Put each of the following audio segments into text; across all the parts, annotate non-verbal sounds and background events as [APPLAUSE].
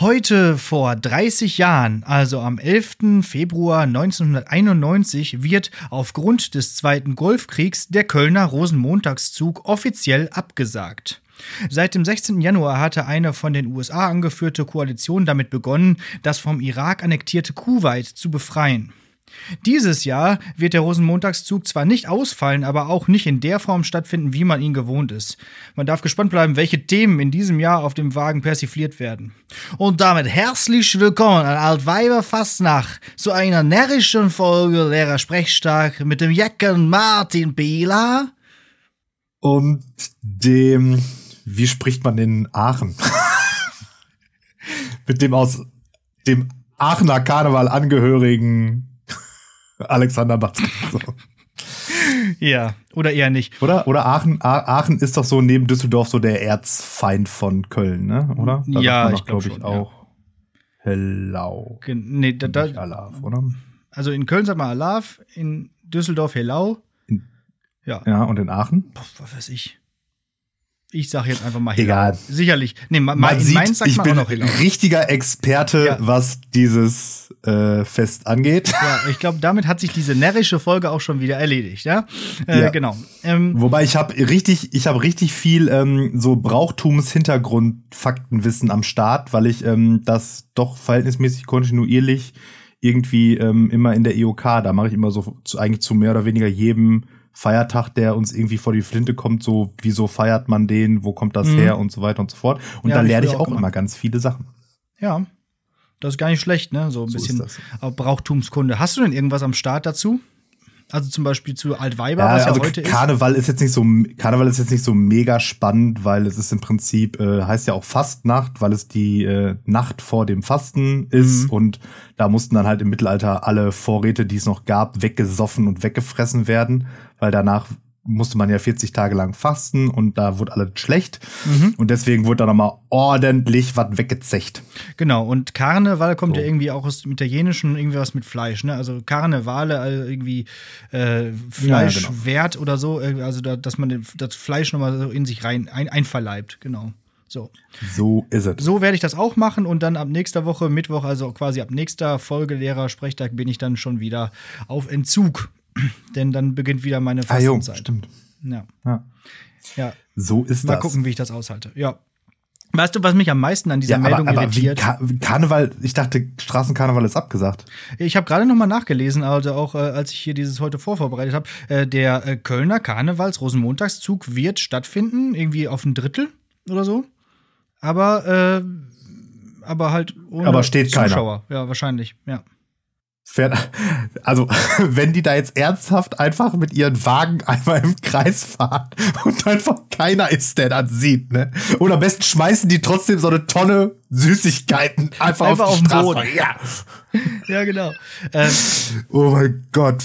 Heute vor 30 Jahren, also am 11. Februar 1991, wird aufgrund des Zweiten Golfkriegs der Kölner Rosenmontagszug offiziell abgesagt. Seit dem 16. Januar hatte eine von den USA angeführte Koalition damit begonnen, das vom Irak annektierte Kuwait zu befreien. Dieses Jahr wird der Rosenmontagszug zwar nicht ausfallen, aber auch nicht in der Form stattfinden, wie man ihn gewohnt ist. Man darf gespannt bleiben, welche Themen in diesem Jahr auf dem Wagen persifliert werden. Und damit herzlich willkommen an Altweiber Fastnacht zu einer närrischen Folge Lehrer Sprechstark mit dem Jecken Martin Bieler. Und dem, wie spricht man in Aachen? [LAUGHS] mit dem aus dem Aachener Karneval angehörigen Alexander Batzke. So. Ja, oder eher nicht. Oder? Oder Aachen, Aachen ist doch so neben Düsseldorf so der Erzfeind von Köln, ne? Oder? Da ja, ich glaube glaub ich auch. Ja. Hellau. Nee, da, da, Alav, oder? Also in Köln sagt man Alav, in Düsseldorf Hellau. ja. Ja, und in Aachen? Boah, was weiß ich. Ich sage jetzt einfach mal Hellau. Egal. Sicherlich. Nee, ma, man in sieht, Mainz sagt ich man bin auch noch Hellau. richtiger Experte, ja. was dieses äh, Fest angeht. Ja, ich glaube, damit hat sich diese närrische Folge auch schon wieder erledigt, ja? Äh, ja. Genau. Ähm, Wobei ich habe richtig, ich habe richtig viel ähm, so Brauchtums-Hintergrund-Faktenwissen am Start, weil ich ähm, das doch verhältnismäßig kontinuierlich irgendwie ähm, immer in der EOK, da mache ich immer so zu, eigentlich zu mehr oder weniger jedem Feiertag, der uns irgendwie vor die Flinte kommt, so wieso feiert man den, wo kommt das mhm. her und so weiter und so fort. Und ja, da lerne ich auch immer ganz viele Sachen. Ja, das ist gar nicht schlecht, ne? So ein so bisschen Brauchtumskunde. Hast du denn irgendwas am Start dazu? Also zum Beispiel zu Altweiber, ja, was ja also heute Karneval ist. ist. jetzt nicht so Karneval ist jetzt nicht so mega spannend, weil es ist im Prinzip äh, heißt ja auch Fastnacht, weil es die äh, Nacht vor dem Fasten ist mhm. und da mussten dann halt im Mittelalter alle Vorräte, die es noch gab, weggesoffen und weggefressen werden weil danach musste man ja 40 Tage lang fasten und da wurde alles schlecht. Mhm. Und deswegen wurde da nochmal ordentlich was weggezecht. Genau, und Karneval kommt so. ja irgendwie auch aus dem Italienischen, irgendwie was mit Fleisch, ne? Also Karnevale, also irgendwie äh, Fleischwert ja, genau. oder so, äh, also da, dass man das Fleisch nochmal so in sich rein ein, einverleibt, genau. So. So ist es. So werde ich das auch machen und dann ab nächster Woche, Mittwoch, also quasi ab nächster Folge Lehrer Sprechtag, bin ich dann schon wieder auf Entzug. [CLEARS THROAT] Denn dann beginnt wieder meine Fastenzeit. Ah, jo, stimmt. Ja. ja. ja. So ist Mal das. Mal gucken, wie ich das aushalte. Ja. Weißt du, was mich am meisten an dieser ja, Meldung aber, aber irritiert? Kar Karneval, ich dachte, Straßenkarneval ist abgesagt. Ich habe gerade noch mal nachgelesen, also auch äh, als ich hier dieses heute vorvorbereitet habe, äh, der äh, Kölner Karnevals Rosenmontagszug wird stattfinden, irgendwie auf ein Drittel oder so. Aber äh, aber halt ohne aber steht Zuschauer. Keiner. Ja, wahrscheinlich, ja. Also, [LAUGHS] wenn die da jetzt ernsthaft einfach mit ihren Wagen einmal im Kreis fahren und einfach keiner ist, der das sieht, ne? Oder am besten schmeißen die trotzdem so eine Tonne Süßigkeiten einfach, einfach auf, den Boden. Ja. [LAUGHS] ja, genau. Ähm, oh mein Gott.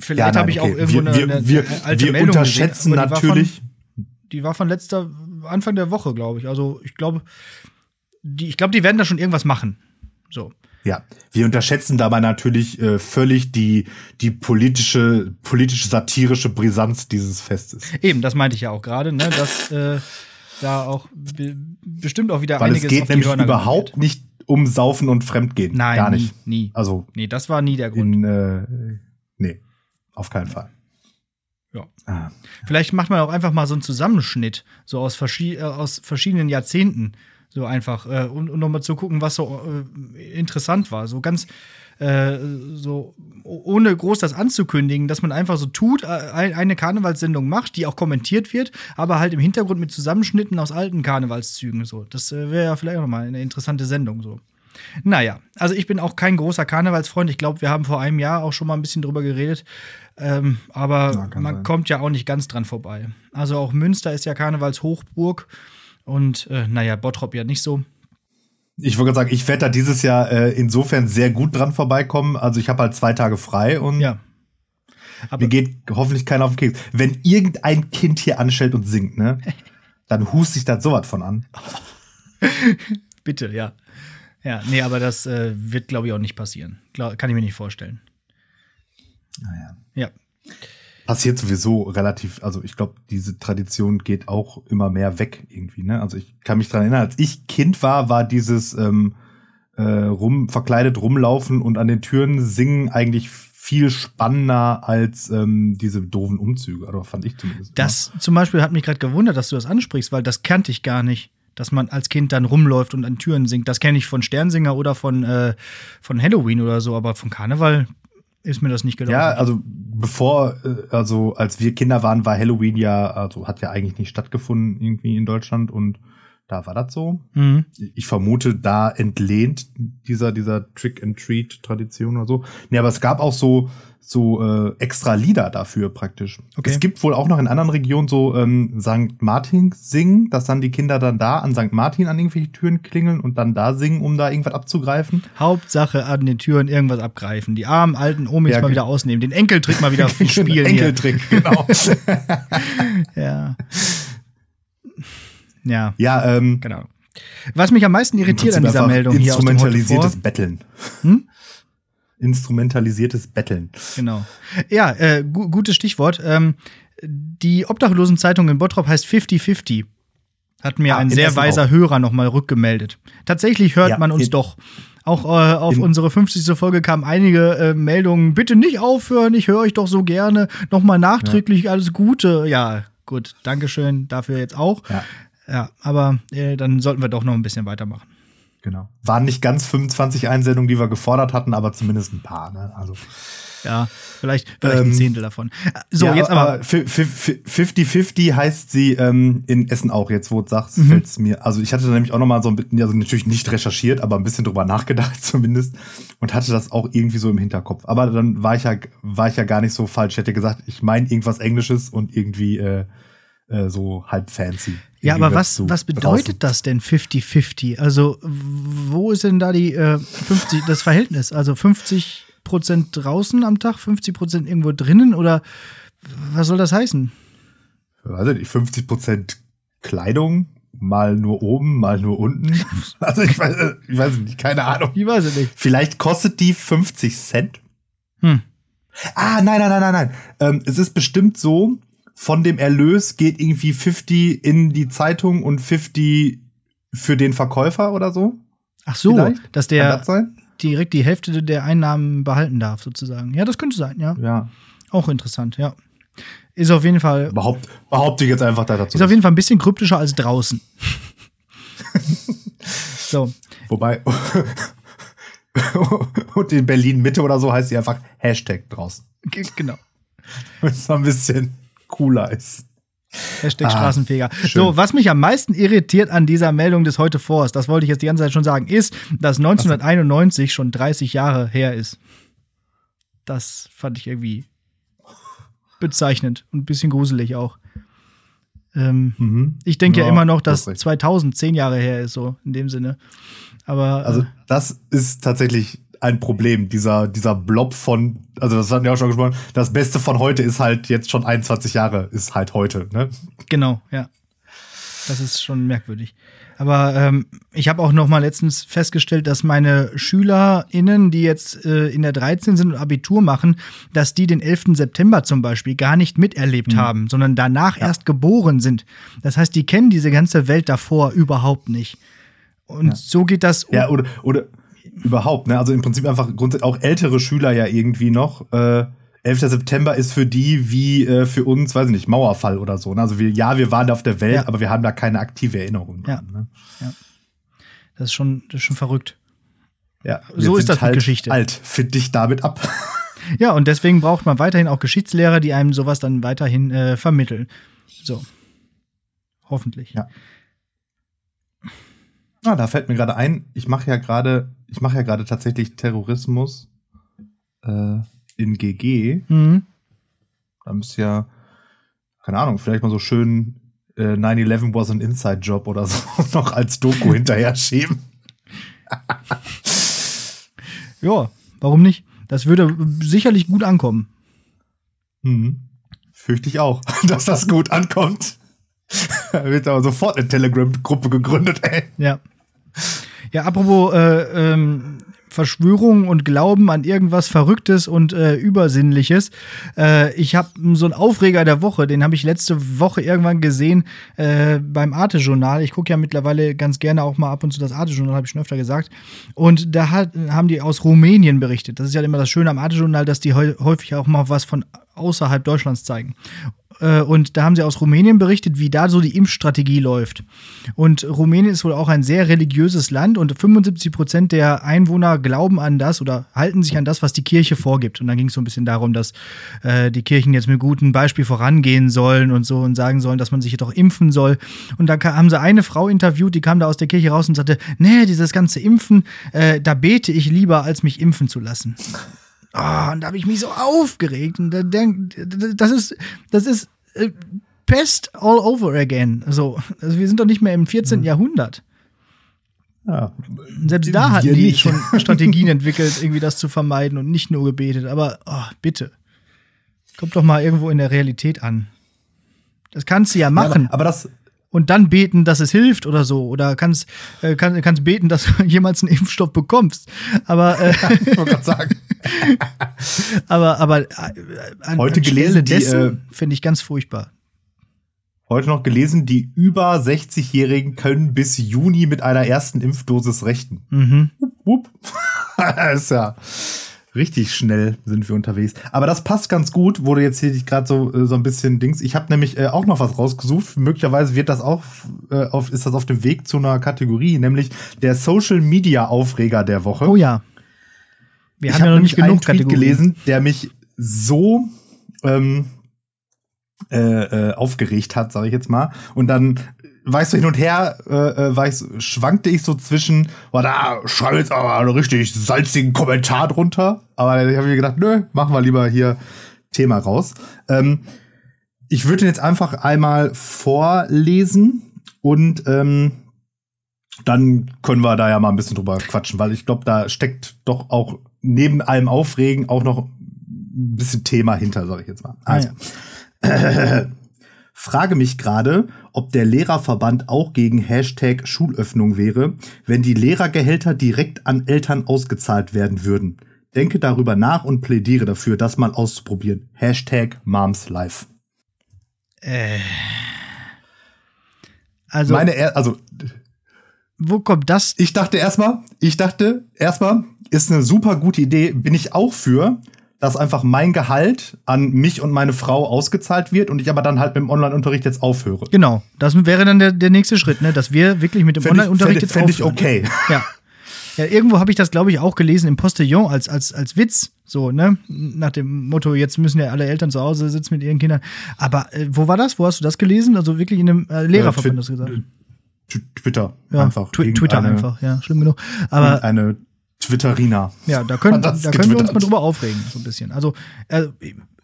Vielleicht ja, habe ich okay. auch irgendwo wir, eine, wir, eine alte wir Meldung unterschätzen gesehen, natürlich. Die war, von, die war von letzter Anfang der Woche, glaube ich. Also ich glaube, die, ich glaube, die werden da schon irgendwas machen. So. Ja, wir unterschätzen dabei natürlich äh, völlig die, die politische, politische satirische Brisanz dieses Festes. Eben, das meinte ich ja auch gerade, ne, dass äh, da auch be bestimmt auch wieder Weil einiges es geht nämlich überhaupt geht. nicht um Saufen und Fremdgehen. Nein, gar nicht. Nie, nie. Also nee, das war nie der Grund. In, äh, nee, auf keinen Fall. Ja. Ah. Vielleicht macht man auch einfach mal so einen Zusammenschnitt, so aus, verschi äh, aus verschiedenen Jahrzehnten so einfach. Äh, und, und nochmal zu gucken, was so äh, interessant war. So ganz äh, so ohne groß das anzukündigen, dass man einfach so tut, äh, eine Karnevalssendung macht, die auch kommentiert wird, aber halt im Hintergrund mit Zusammenschnitten aus alten Karnevalszügen. So. Das äh, wäre ja vielleicht auch mal eine interessante Sendung so. Naja, also ich bin auch kein großer Karnevalsfreund. Ich glaube, wir haben vor einem Jahr auch schon mal ein bisschen drüber geredet. Ähm, aber ja, man sein. kommt ja auch nicht ganz dran vorbei. Also auch Münster ist ja Karnevalshochburg. Und äh, naja, Bottrop ja nicht so. Ich wollte sagen, ich werde da dieses Jahr äh, insofern sehr gut dran vorbeikommen. Also ich habe halt zwei Tage frei und ja. Aber mir geht hoffentlich keiner auf den Keks. Wenn irgendein Kind hier anstellt und singt, ne, [LAUGHS] dann hust sich das sowas von an. [LAUGHS] Bitte, ja. Ja, nee, aber das äh, wird, glaube ich, auch nicht passieren. Glaub, kann ich mir nicht vorstellen. Naja. Ja. Passiert sowieso relativ, also ich glaube, diese Tradition geht auch immer mehr weg irgendwie, ne? Also ich kann mich dran erinnern, als ich Kind war, war dieses ähm, äh, rum verkleidet rumlaufen und an den Türen singen eigentlich viel spannender als ähm, diese doofen Umzüge, oder fand ich zumindest. Das zum Beispiel hat mich gerade gewundert, dass du das ansprichst, weil das kannte ich gar nicht, dass man als Kind dann rumläuft und an Türen singt. Das kenne ich von Sternsinger oder von, äh, von Halloween oder so, aber von Karneval ist mir das nicht gelaufen. Ja, also bevor, äh, also als wir Kinder waren, war Halloween ja, also hat ja eigentlich nicht stattgefunden irgendwie in Deutschland und da war das so. Mhm. Ich vermute, da entlehnt dieser, dieser Trick-and-Treat-Tradition oder so. Nee, aber es gab auch so, so äh, extra Lieder dafür praktisch. Okay. Es gibt wohl auch noch in anderen Regionen so ähm, St. Martin singen, dass dann die Kinder dann da an St. Martin an irgendwelche Türen klingeln und dann da singen, um da irgendwas abzugreifen. Hauptsache an den Türen irgendwas abgreifen. Die armen alten Omis Ja, mal wieder ausnehmen. Den Enkeltrick mal wieder [LAUGHS] spielen hier. Enkeltrick, genau. [LAUGHS] Ja. Ja, ja, ähm, genau. Was mich am meisten irritiert an dieser Meldung hier aus dem Betteln. Hm? Instrumentalisiertes Betteln. Genau. Ja, äh, gu gutes Stichwort. Ähm, die Obdachlosenzeitung in Bottrop heißt 50-50. Hat mir Ah, ein in sehr Essen weiser auch. Hörer nochmal rückgemeldet. Tatsächlich hört Ja, man uns doch. Auch äh, auf unsere 50. Folge kamen einige äh, Meldungen. Bitte nicht aufhören, ich höre euch doch so gerne. Nochmal nachträglich alles Gute. Ja, gut. Dankeschön dafür jetzt auch. Ja. Ja, aber äh, dann sollten wir doch noch ein bisschen weitermachen. Genau. Waren nicht ganz 25 Einsendungen, die wir gefordert hatten, aber zumindest ein paar. Ne? Also Ja, vielleicht, vielleicht ein Ähm, Zehntel davon. So, Ja, jetzt aber. fi- fi- fi- 50-50 heißt sie ähm, in Essen auch. Jetzt, wo du sagst, Mhm. fällt's mir. Also ich hatte da nämlich auch noch mal so ein bisschen, also natürlich nicht recherchiert, aber ein bisschen drüber [LAUGHS] nachgedacht zumindest und hatte das auch irgendwie so im Hinterkopf. Aber dann war ich ja, war ich ja gar nicht so falsch. Ich hätte gesagt, ich meine irgendwas Englisches und irgendwie äh, äh, so halb fancy. Ja, aber was, was draußen. bedeutet das denn 50-50? Also, wo ist denn da die äh, 50, das Verhältnis? Also 50 Prozent draußen am Tag, 50 Prozent irgendwo drinnen oder was soll das heißen? weiß ich nicht, 50 Prozent Kleidung, mal nur oben, mal nur unten. [LAUGHS] Also ich weiß, ich weiß nicht, keine Ahnung. Ich weiß es nicht. Vielleicht kostet die 50 Cent. Hm. Ah, nein, nein, nein, nein, nein. Ähm, es ist bestimmt so, von dem Erlös geht irgendwie 50 in die Zeitung und 50 für den Verkäufer oder so. Ach so, Vielleicht? dass der das direkt die Hälfte der Einnahmen behalten darf, sozusagen. Ja, das könnte sein, ja. Ja. Auch interessant, ja. Ist auf jeden Fall, Behaupt, behaupte ich jetzt einfach da dazu. ist auf jeden Fall ein bisschen kryptischer als draußen. [LAUGHS] so. Wobei, [LAUGHS] und in Berlin Mitte oder so heißt sie einfach Hashtag draußen. Genau. [LAUGHS] Was ein bisschen cooler ist. Hashtag Ah, Straßenfeger. schön. So, was mich am meisten irritiert an dieser Meldung des heute Vors, das wollte ich jetzt die ganze Zeit schon sagen, ist, dass 1991 schon 30 Jahre her ist. Das fand ich irgendwie bezeichnend und ein bisschen gruselig auch. Ähm, Mhm. ich denke ja, Ja, immer noch, dass recht. 2000 zehn Jahre her ist, so in dem Sinne. Aber Also, äh, das ist tatsächlich ein Problem, dieser, dieser Blob von, also das hatten wir auch schon gesprochen, das Beste von heute ist halt jetzt schon 21 Jahre, ist halt heute, ne? Genau, ja. Das ist schon merkwürdig. Aber ähm, ich habe auch noch mal letztens festgestellt, dass meine SchülerInnen, die jetzt äh, in der 13 sind und Abitur machen, dass die den 11. September zum Beispiel gar nicht miterlebt Mhm. haben, sondern danach erst geboren sind. Das heißt, die kennen diese ganze Welt davor überhaupt nicht. Und so geht das. Ja, oder, oder überhaupt, ne? Also im Prinzip einfach grundsätzlich auch ältere Schüler ja irgendwie noch. Äh, 11. September ist für die wie äh, für uns, weiß ich nicht, Mauerfall oder so. Ne? Also wir, ja, wir waren da auf der Welt, Ja. aber wir haben da keine aktive Erinnerung. Ja. dran, Ne? das, ist schon, das ist schon verrückt. ja So ist das mit halt Geschichte. Alt, find dich damit ab. [LAUGHS] Ja, und deswegen braucht man weiterhin auch Geschichtslehrer, die einem sowas dann weiterhin äh, vermitteln. So. Hoffentlich. Ja. Ah, da fällt mir gerade ein, ich mache ja gerade, ich mache ja gerade tatsächlich Terrorismus äh, in GG. Mhm. Da müsst ja, keine Ahnung, vielleicht mal so schön äh, 9-11 was an Inside Job oder so [LAUGHS] noch als Doku hinterher schieben. [LAUGHS] Ja, warum nicht? Das würde sicherlich gut ankommen. Mhm. Fürchte ich auch, [LAUGHS] dass das gut ankommt. Da wird aber sofort eine Telegram-Gruppe gegründet, ey. Ja. Ja, apropos äh, ähm, Verschwörungen und Glauben an irgendwas Verrücktes und äh, Übersinnliches. Äh, ich habe so einen Aufreger der Woche, den habe ich letzte Woche irgendwann gesehen äh, beim Arte-Journal. Ich gucke ja mittlerweile ganz gerne auch mal ab und zu das Arte-Journal, habe ich schon öfter gesagt. Und da hat, haben die aus Rumänien berichtet. Das ist ja immer das Schöne am Arte-Journal, dass die häufig auch mal was von außerhalb Deutschlands zeigen. Äh, und da haben sie aus Rumänien berichtet, wie da so die Impfstrategie läuft. Und Rumänien ist wohl auch ein sehr religiöses Land und 75 Prozent der Einwohner glauben an das oder halten sich an das, was die Kirche vorgibt. Und dann ging es so ein bisschen darum, dass äh, die Kirchen jetzt mit gutem Beispiel vorangehen sollen und so und sagen sollen, dass man sich doch impfen soll. Und da haben sie eine Frau interviewt, die kam da aus der Kirche raus und sagte, nee, dieses ganze Impfen, äh, da bete ich lieber, als mich impfen zu lassen. Oh, und da habe ich mich so aufgeregt. Und da denk, das ist, das ist äh, Pest all over again. So, also wir sind doch nicht mehr im 14. Mhm. Jahrhundert. Ja. Selbst da hatten die nicht. schon [LAUGHS] Strategien entwickelt, irgendwie das zu vermeiden und nicht nur gebetet. Aber oh, bitte, kommt doch mal irgendwo in der Realität an. Das kannst du ja machen. Ja, aber, aber das, und dann beten, dass es hilft oder so. Oder kannst, äh, kann, kannst beten, dass du [LAUGHS] jemals einen Impfstoff bekommst. Aber äh, [LAUGHS] ich wollte sagen. [LAUGHS] aber aber äh, an, heute gelesen dessen äh, finde ich ganz furchtbar. Heute noch gelesen, die über 60-Jährigen können bis Juni mit einer ersten Impfdosis rechten. Mhm. Wupp, wupp. ist ja richtig schnell sind wir unterwegs. Aber das passt ganz gut, wurde jetzt hier gerade so äh, so ein bisschen Dings. Ich habe nämlich äh, auch noch was rausgesucht. Möglicherweise wird das auch äh, auf, ist das auf dem Weg zu einer Kategorie, nämlich der Social Media Aufreger der Woche. Oh ja. Wir ich haben hab ja noch nicht genug einen Tweet gelesen, der mich so ähm, äh, äh, aufgeregt hat, sage ich jetzt mal. Und dann weißt du, hin und her äh, äh, weiß, schwankte ich so zwischen, oh, da schreibe jetzt aber einen richtig salzigen Kommentar drunter. Aber ich habe mir gedacht, nö, machen wir lieber hier Thema raus. Ähm, ich würde den jetzt einfach einmal vorlesen und ähm, dann können wir da ja mal ein bisschen drüber quatschen, weil ich glaube, da steckt doch auch neben allem Aufregen auch noch ein bisschen Thema hinter, sage ich jetzt mal. Also. Ah, ja. [CLEARS THROAT] Frage mich gerade, ob der Lehrerverband auch gegen Hashtag Schulöffnung wäre, wenn die Lehrergehälter direkt an Eltern ausgezahlt werden würden. Denke darüber nach und plädiere dafür, das mal auszuprobieren. Hashtag MomsLife. Äh. Also. Meine, er also. Wo kommt das? Ich dachte erstmal, ich dachte erstmal, ist eine super gute Idee, bin ich auch für dass einfach mein Gehalt an mich und meine Frau ausgezahlt wird und ich aber dann halt mit dem Online-Unterricht jetzt aufhöre. Genau, das wäre dann der, der nächste Schritt, ne? dass wir wirklich mit dem Online-Unterricht jetzt aufhören. Fände ich okay. [LAUGHS] Ja. Ja, irgendwo habe ich das, glaube ich, auch gelesen im Postillon als, als, als Witz. So, ne? Nach dem Motto, jetzt müssen ja alle Eltern zu Hause sitzen mit ihren Kindern. Aber äh, wo war das? Wo hast du das gelesen? Also wirklich in einem äh, Lehrerverband äh, das gesagt? Twitter ja, einfach. Twi Twitter einfach, ja, schlimm genug. Aber eine Twitterina. Ja, da können, da können wir uns mal drüber aufregen, so ein bisschen. Also, äh,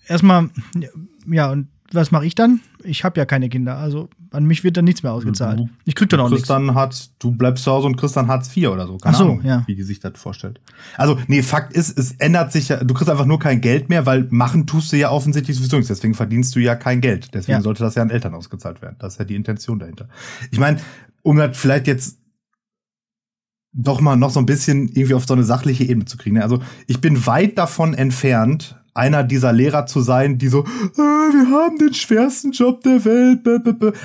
erstmal, ja, und was mache ich dann? Ich habe ja keine Kinder, also an mich wird dann nichts mehr ausgezahlt. Du, ich krieg dann auch nichts. Dann Hartz, du bleibst zu Hause und dann Hartz IV oder so. Keine Ach so, Ahnung, ja. wie die sich das vorstellt. Also, nee, Fakt ist, es ändert sich ja, du kriegst einfach nur kein Geld mehr, weil machen tust du ja offensichtlich sowieso nichts. Deswegen verdienst du ja kein Geld. Deswegen ja. sollte das ja an Eltern ausgezahlt werden. Das ist ja die Intention dahinter. Ich meine, um das vielleicht jetzt doch mal noch so ein bisschen irgendwie auf so eine sachliche Ebene zu kriegen. Also ich bin weit davon entfernt, einer dieser Lehrer zu sein, die so, äh, wir haben den schwersten Job der Welt.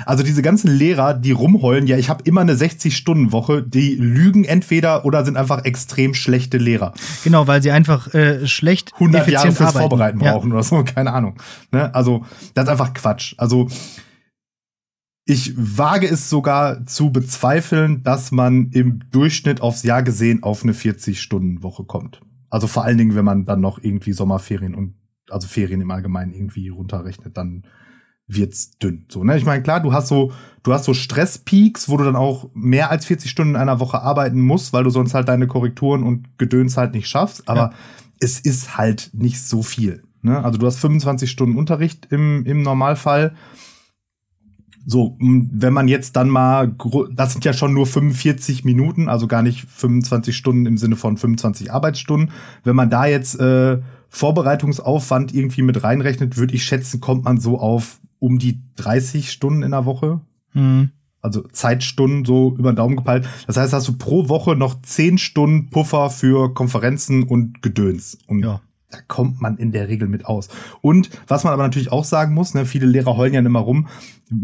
Also diese ganzen Lehrer, die rumheulen, ja, ich habe immer eine 60-Stunden-Woche, die lügen entweder oder sind einfach extrem schlechte Lehrer. Genau, weil sie einfach äh, schlecht 100 Jahre fürs arbeiten. Vorbereiten brauchen ja. oder so, [LAUGHS] keine Ahnung. Ne? Also das ist einfach Quatsch. Also ich wage es sogar zu bezweifeln, dass man im Durchschnitt aufs Jahr gesehen auf eine 40-Stunden-Woche kommt. Also vor allen Dingen, wenn man dann noch irgendwie Sommerferien und also Ferien im Allgemeinen irgendwie runterrechnet, dann wird's dünn. So, ne? Ich meine, klar, du hast so, du hast so Stresspeaks, wo du dann auch mehr als 40 Stunden in einer Woche arbeiten musst, weil du sonst halt deine Korrekturen und Gedöns halt nicht schaffst. Aber ja. es ist halt nicht so viel. Ne? Also du hast 25 Stunden Unterricht im, im Normalfall so, wenn man jetzt dann mal, das sind ja schon nur 45 Minuten, also gar nicht 25 Stunden im Sinne von 25 Arbeitsstunden. Wenn man da jetzt äh, Vorbereitungsaufwand irgendwie mit reinrechnet, würde ich schätzen, kommt man so auf um die 30 Stunden in der Woche. Mhm. also Zeitstunden so über den Daumen gepeilt. Das heißt, hast du pro Woche noch zehn Stunden Puffer für Konferenzen und Gedöns. Und ja. da kommt man in der Regel mit aus. Und was man aber natürlich auch sagen muss, ne, viele Lehrer heulen ja immer rum,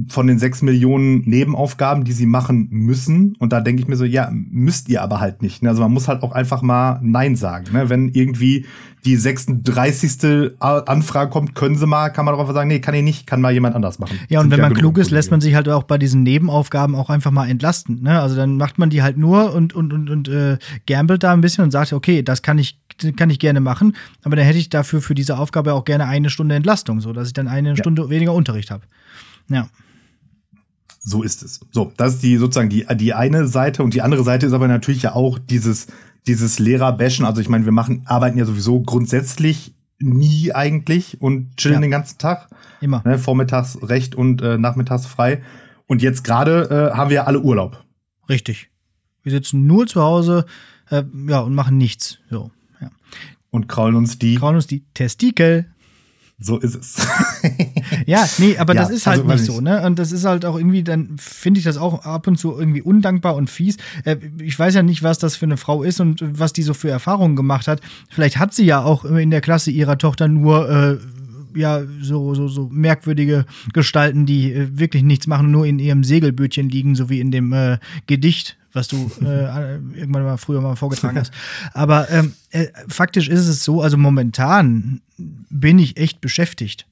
von den sechs Millionen Nebenaufgaben, die sie machen müssen. Und da denke ich mir so, ja, müsst ihr aber halt nicht. Ne? Also man muss halt auch einfach mal Nein sagen. Ne? Wenn irgendwie die 36. Anfrage kommt, können sie mal, kann man darauf sagen, nee, kann ich nicht, kann mal jemand anders machen. Ja, und wenn man klug ist, lässt man sich halt auch bei diesen Nebenaufgaben auch einfach mal entlasten. Ne? Also dann macht man die halt nur und, und, und, und äh, gambelt da ein bisschen und sagt, okay, das kann ich kann ich gerne machen, aber dann hätte ich dafür für diese Aufgabe auch gerne eine Stunde Entlastung, so dass ich dann eine ja. Stunde weniger Unterricht habe. Ja. So ist es. So, das ist die sozusagen die, die eine Seite und die andere Seite ist aber natürlich ja auch dieses, dieses Lehrer-Bashen. Also ich meine, wir machen, arbeiten ja sowieso grundsätzlich nie eigentlich und chillen ja. den ganzen Tag. Immer. Ne, vormittags recht und äh, nachmittags frei. Und jetzt gerade äh, haben wir ja alle Urlaub. Richtig. Wir sitzen nur zu Hause äh, ja, und machen nichts. So, ja. Und kraulen uns die. Kraulen uns die Testikel. So ist es. [LAUGHS] ja, nee, aber ja, das ist halt also, nicht so, ne? Und das ist halt auch irgendwie, dann finde ich das auch ab und zu irgendwie undankbar und fies. Äh, ich weiß ja nicht, was das für eine Frau ist und was die so für Erfahrungen gemacht hat. Vielleicht hat sie ja auch in der Klasse ihrer Tochter nur äh, ja, so, so, so merkwürdige Gestalten, die äh, wirklich nichts machen, nur in ihrem Segelbötchen liegen, so wie in dem äh, Gedicht, was du äh, [LAUGHS] irgendwann mal früher mal vorgetragen hast. Aber ähm, äh, faktisch ist es so, also momentan bin ich echt beschäftigt.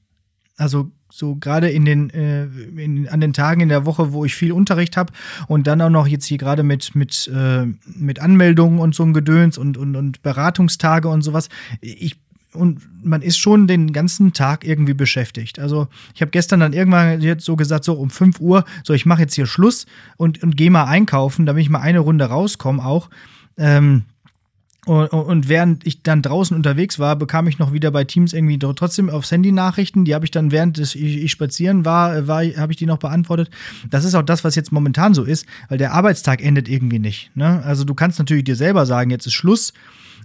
Also so gerade in den äh, in, an den Tagen in der Woche, wo ich viel Unterricht habe und dann auch noch jetzt hier gerade mit mit äh, mit Anmeldungen und so ein Gedöns und und und Beratungstage und sowas. Ich und man ist schon den ganzen Tag irgendwie beschäftigt. Also ich habe gestern dann irgendwann jetzt so gesagt, so um 5 Uhr, so ich mache jetzt hier Schluss und, und gehe mal einkaufen, damit ich mal eine Runde rauskomme auch. Ähm, und, und, während ich dann draußen unterwegs war, bekam ich noch wieder bei Teams irgendwie trotzdem aufs Handy Nachrichten. Die habe ich dann während ich, ich spazieren war, war habe ich die noch beantwortet. Das ist auch das, was jetzt momentan so ist, weil der Arbeitstag endet irgendwie nicht. Ne? Also du kannst natürlich dir selber sagen, jetzt ist Schluss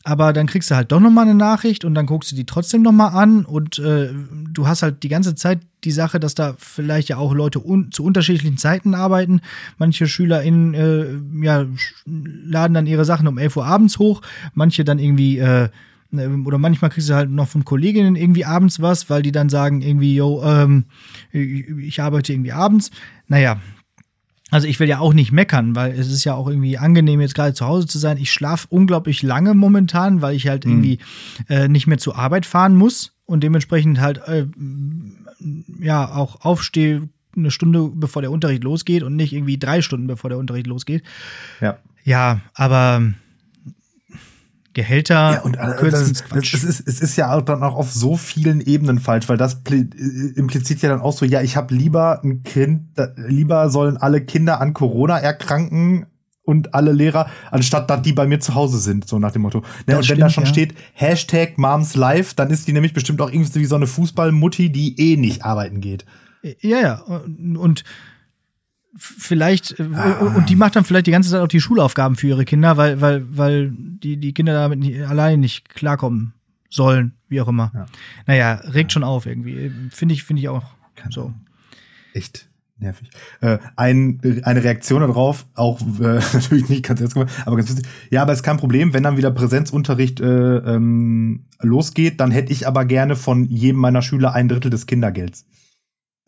aber dann kriegst du halt doch nochmal eine Nachricht und dann guckst du die trotzdem nochmal an und äh, du hast halt die ganze Zeit die Sache, dass da vielleicht ja auch Leute un zu unterschiedlichen Zeiten arbeiten. Manche SchülerInnen äh, ja, laden dann ihre Sachen um 11 Uhr abends hoch, manche dann irgendwie äh, oder manchmal kriegst du halt noch von Kolleginnen irgendwie abends was, weil die dann sagen irgendwie, yo, ähm, ich arbeite irgendwie abends. Naja, also ich will ja auch nicht meckern, weil es ist ja auch irgendwie angenehm, jetzt gerade zu Hause zu sein. Ich schlafe unglaublich lange momentan, weil ich halt mhm. irgendwie äh, nicht mehr zur Arbeit fahren muss und dementsprechend halt äh, ja auch aufstehe eine Stunde bevor der Unterricht losgeht und nicht irgendwie drei Stunden bevor der Unterricht losgeht. Ja. Ja, aber Gehälter ja, und, äh, das, das, es, ist, es ist ja dann auch auf so vielen Ebenen falsch, weil das äh, impliziert ja dann auch so, ja, ich habe lieber ein Kind, lieber sollen alle Kinder an Corona erkranken und alle Lehrer, anstatt dass die bei mir zu Hause sind, so nach dem Motto. Ne, und stimmt, wenn da schon ja. steht Hashtag Moms Life, dann ist die nämlich bestimmt auch irgendwie so eine Fußballmutti, die eh nicht arbeiten geht. Ja, ja. Und vielleicht, ah. und die macht dann vielleicht die ganze Zeit auch die Schulaufgaben für ihre Kinder, weil, weil, weil die, die Kinder damit nicht, allein nicht klarkommen sollen, wie auch immer. Ja. Naja, regt ja. schon auf irgendwie. Finde ich, finde ich auch Kann so. Echt nervig. Äh, ein, eine Reaktion darauf, auch äh, [LAUGHS] natürlich nicht ganz ernst aber ganz witzig. Ja, aber es ist kein Problem, wenn dann wieder Präsenzunterricht äh, ähm, losgeht, dann hätte ich aber gerne von jedem meiner Schüler ein Drittel des Kindergelds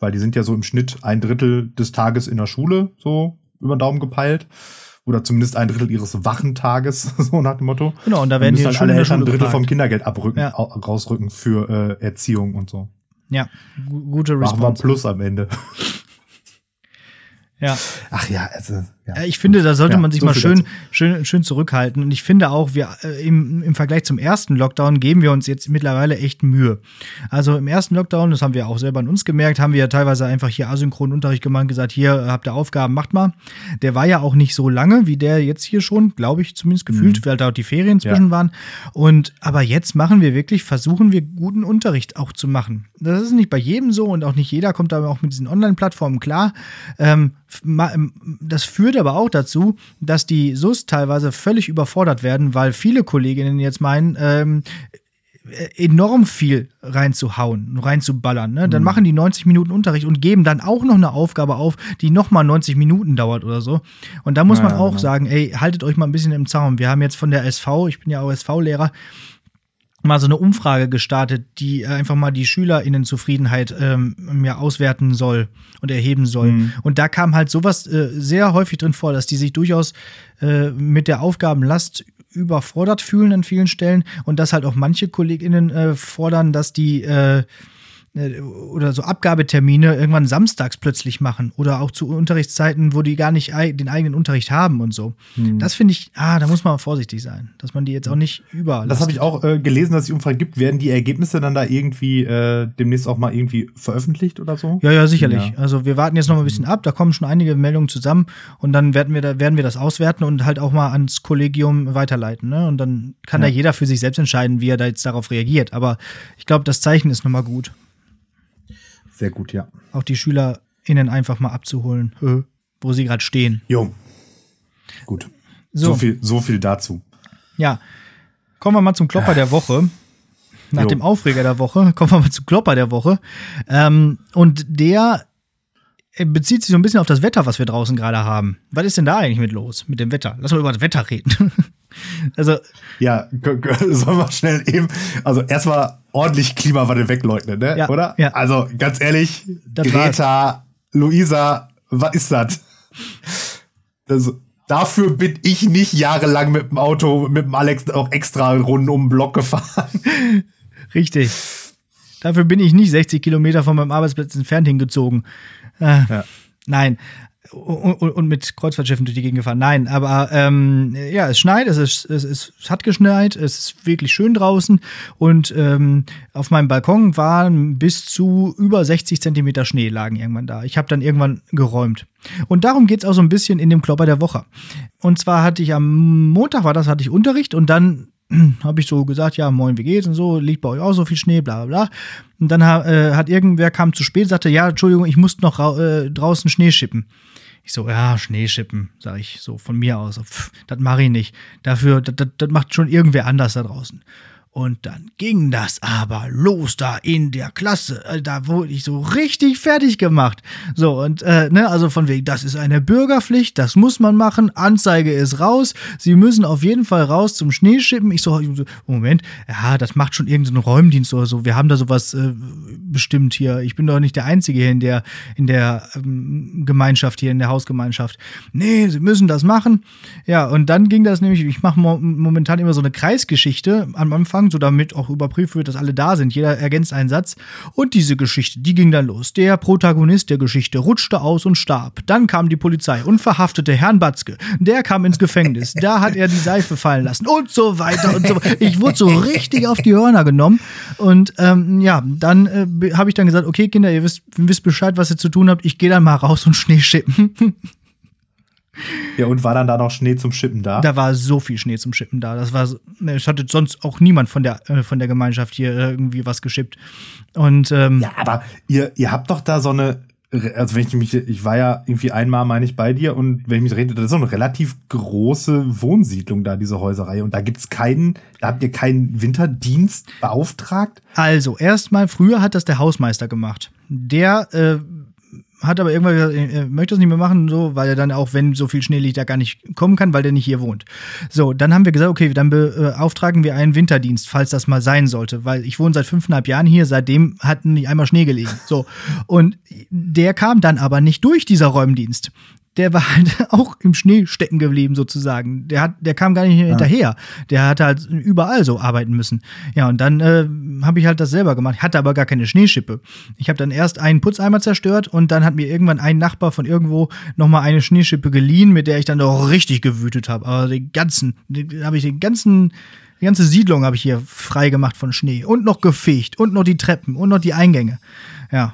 weil die sind ja so im Schnitt ein Drittel des Tages in der Schule, so über den Daumen gepeilt. Oder zumindest ein Drittel ihres Wachentages, [LAUGHS] so nach dem Motto. Genau, und da werden die halt alle Eltern ein Drittel gefragt. vom Kindergeld abrücken, ja. rausrücken für äh, Erziehung und so. Ja, gute Response. Machen wir Plus am Ende. Ja. Ach ja, also. Ja. Ich finde, da sollte ja, man sich so mal schön, schön, schön zurückhalten. Und ich finde auch, wir äh, im, im Vergleich zum ersten Lockdown geben wir uns jetzt mittlerweile echt Mühe. Also im ersten Lockdown, das haben wir auch selber an uns gemerkt, haben wir ja teilweise einfach hier asynchron Unterricht gemacht, gesagt, hier habt ihr Aufgaben, macht mal. Der war ja auch nicht so lange wie der jetzt hier schon, glaube ich, zumindest gefühlt, mhm. weil da auch die Ferien zwischen ja. waren. Und aber jetzt machen wir wirklich, versuchen wir guten Unterricht auch zu machen. Das ist nicht bei jedem so und auch nicht jeder kommt da auch mit diesen Online-Plattformen klar. Ähm, das führt aber auch dazu, dass die SUS teilweise völlig überfordert werden, weil viele Kolleginnen jetzt meinen, ähm, enorm viel reinzuhauen, reinzuballern. Ne? Dann Mhm. machen die 90 Minuten Unterricht und geben dann auch noch eine Aufgabe auf, die nochmal 90 Minuten dauert oder so. Und da muss Ja, man ja, auch genau. sagen, ey, haltet euch mal ein bisschen im Zaum. Wir haben jetzt von der SV, ich bin ja auch SV-Lehrer, mal so eine Umfrage gestartet, die einfach mal die SchülerInnenzufriedenheit ähm, ja, auswerten soll und erheben soll. Mhm. Und da kam halt sowas äh, sehr häufig drin vor, dass die sich durchaus äh, mit der Aufgabenlast überfordert fühlen an vielen Stellen und dass halt auch manche KollegInnen äh, fordern, dass die äh, äh, oder so Abgabetermine irgendwann samstags plötzlich machen oder auch zu Unterrichtszeiten, wo die gar nicht den eigenen Unterricht haben und so. Mhm. Das finde ich, ah, da muss man vorsichtig sein, dass man die jetzt auch nicht über. Das habe ich auch äh, gelesen, dass es die Umfrage gibt. Werden die Ergebnisse dann da irgendwie äh, demnächst auch mal irgendwie veröffentlicht oder so? Ja, ja, sicherlich. Ja. Also wir warten jetzt noch mal ein bisschen ab, da kommen schon einige Meldungen zusammen und dann werden wir, da, werden wir das auswerten und halt auch mal ans Kollegium weiterleiten. Ne? Und dann kann Ja. da jeder für sich selbst entscheiden, wie er da jetzt darauf reagiert. Aber ich glaube, das Zeichen ist noch mal gut, Sehr gut, ja. auch die SchülerInnen einfach mal abzuholen, wo sie gerade stehen. Jo. Gut. So, So. viel, so viel dazu. ja. Kommen wir mal zum Klopper der Woche. Nach Jo. dem Aufreger der Woche [LAUGHS] kommen wir mal zum Klopper der Woche. Ähm, und der bezieht sich so ein bisschen auf das Wetter, was wir draußen gerade haben. Was ist denn da eigentlich mit los, mit dem Wetter? Lass mal über das Wetter reden. [LAUGHS] also, Ja, [LAUGHS] sollen wir schnell eben. Also erstmal ordentlich Klimawandel wegleugnen, ne? Ja, Oder? ja. Also ganz ehrlich, Das Greta, Luisa, was ist das? das? Dafür bin ich nicht jahrelang mit dem Auto, mit dem Alex auch extra Runden um den Block gefahren. [LAUGHS] richtig. Dafür bin ich nicht 60 Kilometer von meinem Arbeitsplatz entfernt hingezogen. Äh, Ja. Nein. Und, und, mit Kreuzfahrtschiffen durch die Gegend gefahren. Nein, aber ähm, ja, es schneit, es, ist, es, es hat geschneit, es ist wirklich schön draußen und ähm, auf meinem Balkon waren bis zu über 60 Zentimeter Schnee lagen irgendwann da. Ich habe dann irgendwann geräumt. Und darum geht's auch so ein bisschen in dem Klopper der Woche. Und zwar hatte ich am Montag war das, hatte ich Unterricht und dann [CLEARS THROAT] habe ich so gesagt, ja, moin, wie geht's und so, liegt bei euch auch so viel Schnee, bla bla bla. Und dann äh, hat irgendwer kam zu spät, sagte, ja, Entschuldigung, ich musste noch äh, draußen Schnee schippen. Ich so, ja, Schneeschippen, sage ich so von mir aus. Pff, das mache ich nicht. Dafür, das macht schon irgendwer anders da draußen. Und dann ging das aber los da in der Klasse. Äh, Da wurde ich so richtig fertig gemacht. So, und äh, ne, also von wegen, das ist eine Bürgerpflicht, das muss man machen, Anzeige ist raus, sie müssen auf jeden Fall raus zum Schneeschippen. Ich so, Moment, ja, das macht schon irgendein Räumdienst oder so. Wir haben da sowas äh, bestimmt hier. Ich bin doch nicht der Einzige hier in der, in der ähm, Gemeinschaft, hier in der Hausgemeinschaft. Nee, sie müssen das machen. Ja, und dann ging das nämlich, ich mache mo momentan immer so eine Kreisgeschichte am Anfang, so damit auch überprüft wird, dass alle da sind. Jeder ergänzt einen Satz. Und diese Geschichte, die ging dann los. Der Protagonist der Geschichte rutschte aus und starb. Dann kam die Polizei und verhaftete Herrn Batzke. Der kam ins Gefängnis. Da hat er die Seife fallen lassen und so weiter und so weiter. Ich wurde so richtig auf die Hörner genommen. Und ähm, ja, dann äh, habe ich dann gesagt, okay, Kinder, ihr wisst, wisst Bescheid, was ihr zu tun habt. Ich gehe dann mal raus und Schnee schippen. [LAUGHS] Ja, und war dann da noch Schnee zum Schippen da? Da war so viel Schnee zum Schippen da. Das war, ne, es hatte sonst auch niemand von der, äh, von der Gemeinschaft hier irgendwie was geschippt. Und ähm, Ja, aber ihr, ihr habt doch da so eine, also wenn ich mich, ich war ja irgendwie einmal, meine ich, bei dir und wenn ich mich rede, das ist so eine relativ große Wohnsiedlung da, diese Häuserei. Und da gibt's keinen, da habt ihr keinen Winterdienst beauftragt? Also, erstmal, früher hat das der Hausmeister gemacht. Der äh, hat aber irgendwann gesagt, er möchte das nicht mehr machen, so, weil er dann auch, wenn so viel Schnee liegt, da gar nicht kommen kann, weil der nicht hier wohnt. So, dann haben wir gesagt, okay, dann beauftragen wir einen Winterdienst, falls das mal sein sollte, weil ich wohne seit fünfeinhalb Jahren hier, seitdem hat nicht einmal Schnee gelegen. So, und der kam dann aber nicht durch, dieser Räumdienst. Der war halt [LAUGHS] auch im Schnee stecken geblieben, sozusagen. Der, hat, der kam gar nicht hinterher. Der hat halt überall so arbeiten müssen. Ja, und dann äh, habe ich halt das selber gemacht. Ich hatte aber gar keine Schneeschippe. Ich habe dann erst einen Putzeimer zerstört und dann hat mir irgendwann ein Nachbar von irgendwo nochmal eine Schneeschippe geliehen, mit der ich dann doch richtig gewütet habe. Aber den ganzen, habe ich den ganzen, die ganze Siedlung habe ich hier frei gemacht von Schnee. Und noch gefegt und noch die Treppen und noch die Eingänge. Ja.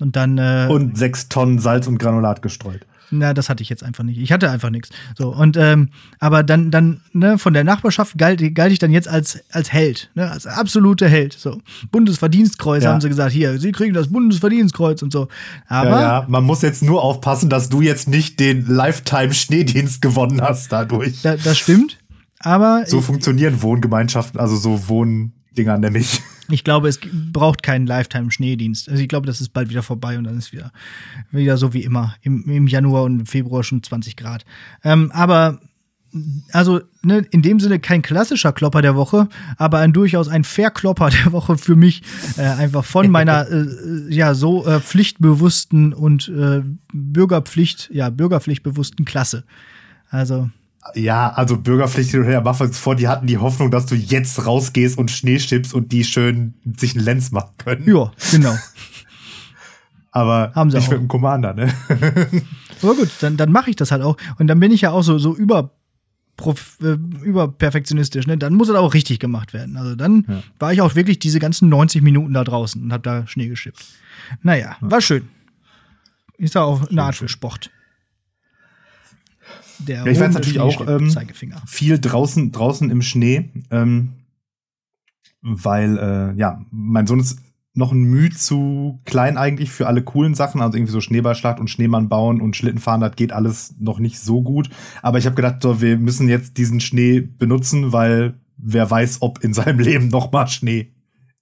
Und dann. Äh, Und sechs Tonnen Salz und Granulat gestreut. Na, das hatte ich jetzt einfach nicht. Ich hatte einfach nichts. So, und ähm, aber dann, dann, ne, von der Nachbarschaft galt, galt ich dann jetzt als, als Held, ne, als absoluter Held. So. Bundesverdienstkreuz Ja. haben sie gesagt, hier, sie kriegen das Bundesverdienstkreuz und so. Aber ja, ja, man muss jetzt nur aufpassen, dass du jetzt nicht den Lifetime-Schneedienst gewonnen hast dadurch. Da, das stimmt. Aber So funktionieren Wohngemeinschaften, also so Wohn, Dinger nämlich. Ich glaube, es braucht keinen Lifetime-Schneedienst. Also ich glaube, das ist bald wieder vorbei und dann ist wieder, wieder so wie immer. Im, im Januar und Februar schon 20 Grad. Ähm, aber also ne, in dem Sinne kein klassischer Klopper der Woche, aber ein durchaus ein Verklopper der Woche für mich, äh, einfach von [LAUGHS] meiner äh, äh, ja so äh, pflichtbewussten und äh, Bürgerpflicht, ja Bürgerpflichtbewussten Klasse. Also ja, also Bürgerpflicht hin und her, mach uns vor, die hatten die Hoffnung, dass du jetzt rausgehst und Schnee schippst und die schön sich einen Lenz machen können. Ja, genau. [LAUGHS] Aber Haben sie nicht auch. mit dem Commander, ne? [LAUGHS] Aber gut, dann, dann mache ich das halt auch. Und dann bin ich ja auch so, so über, prof, äh, überperfektionistisch. Ne? Dann muss es auch richtig gemacht werden. Also dann Ja. war ich auch wirklich diese ganzen 90 Minuten da draußen und habe da Schnee geschippt. Naja, war schön. Ist ja auch eine Art von Sport. Der Ja, ich weiß erhobene natürlich auch, ähm, viel draußen, draußen im Schnee, ähm, weil, äh, ja, mein Sohn ist noch ein Mühe zu klein eigentlich für alle coolen Sachen, also irgendwie so Schneeballschlacht und Schneemann bauen und Schlittenfahren, das geht alles noch nicht so gut. Aber ich habe gedacht, so, wir müssen jetzt diesen Schnee benutzen, weil wer weiß, ob in seinem Leben noch mal Schnee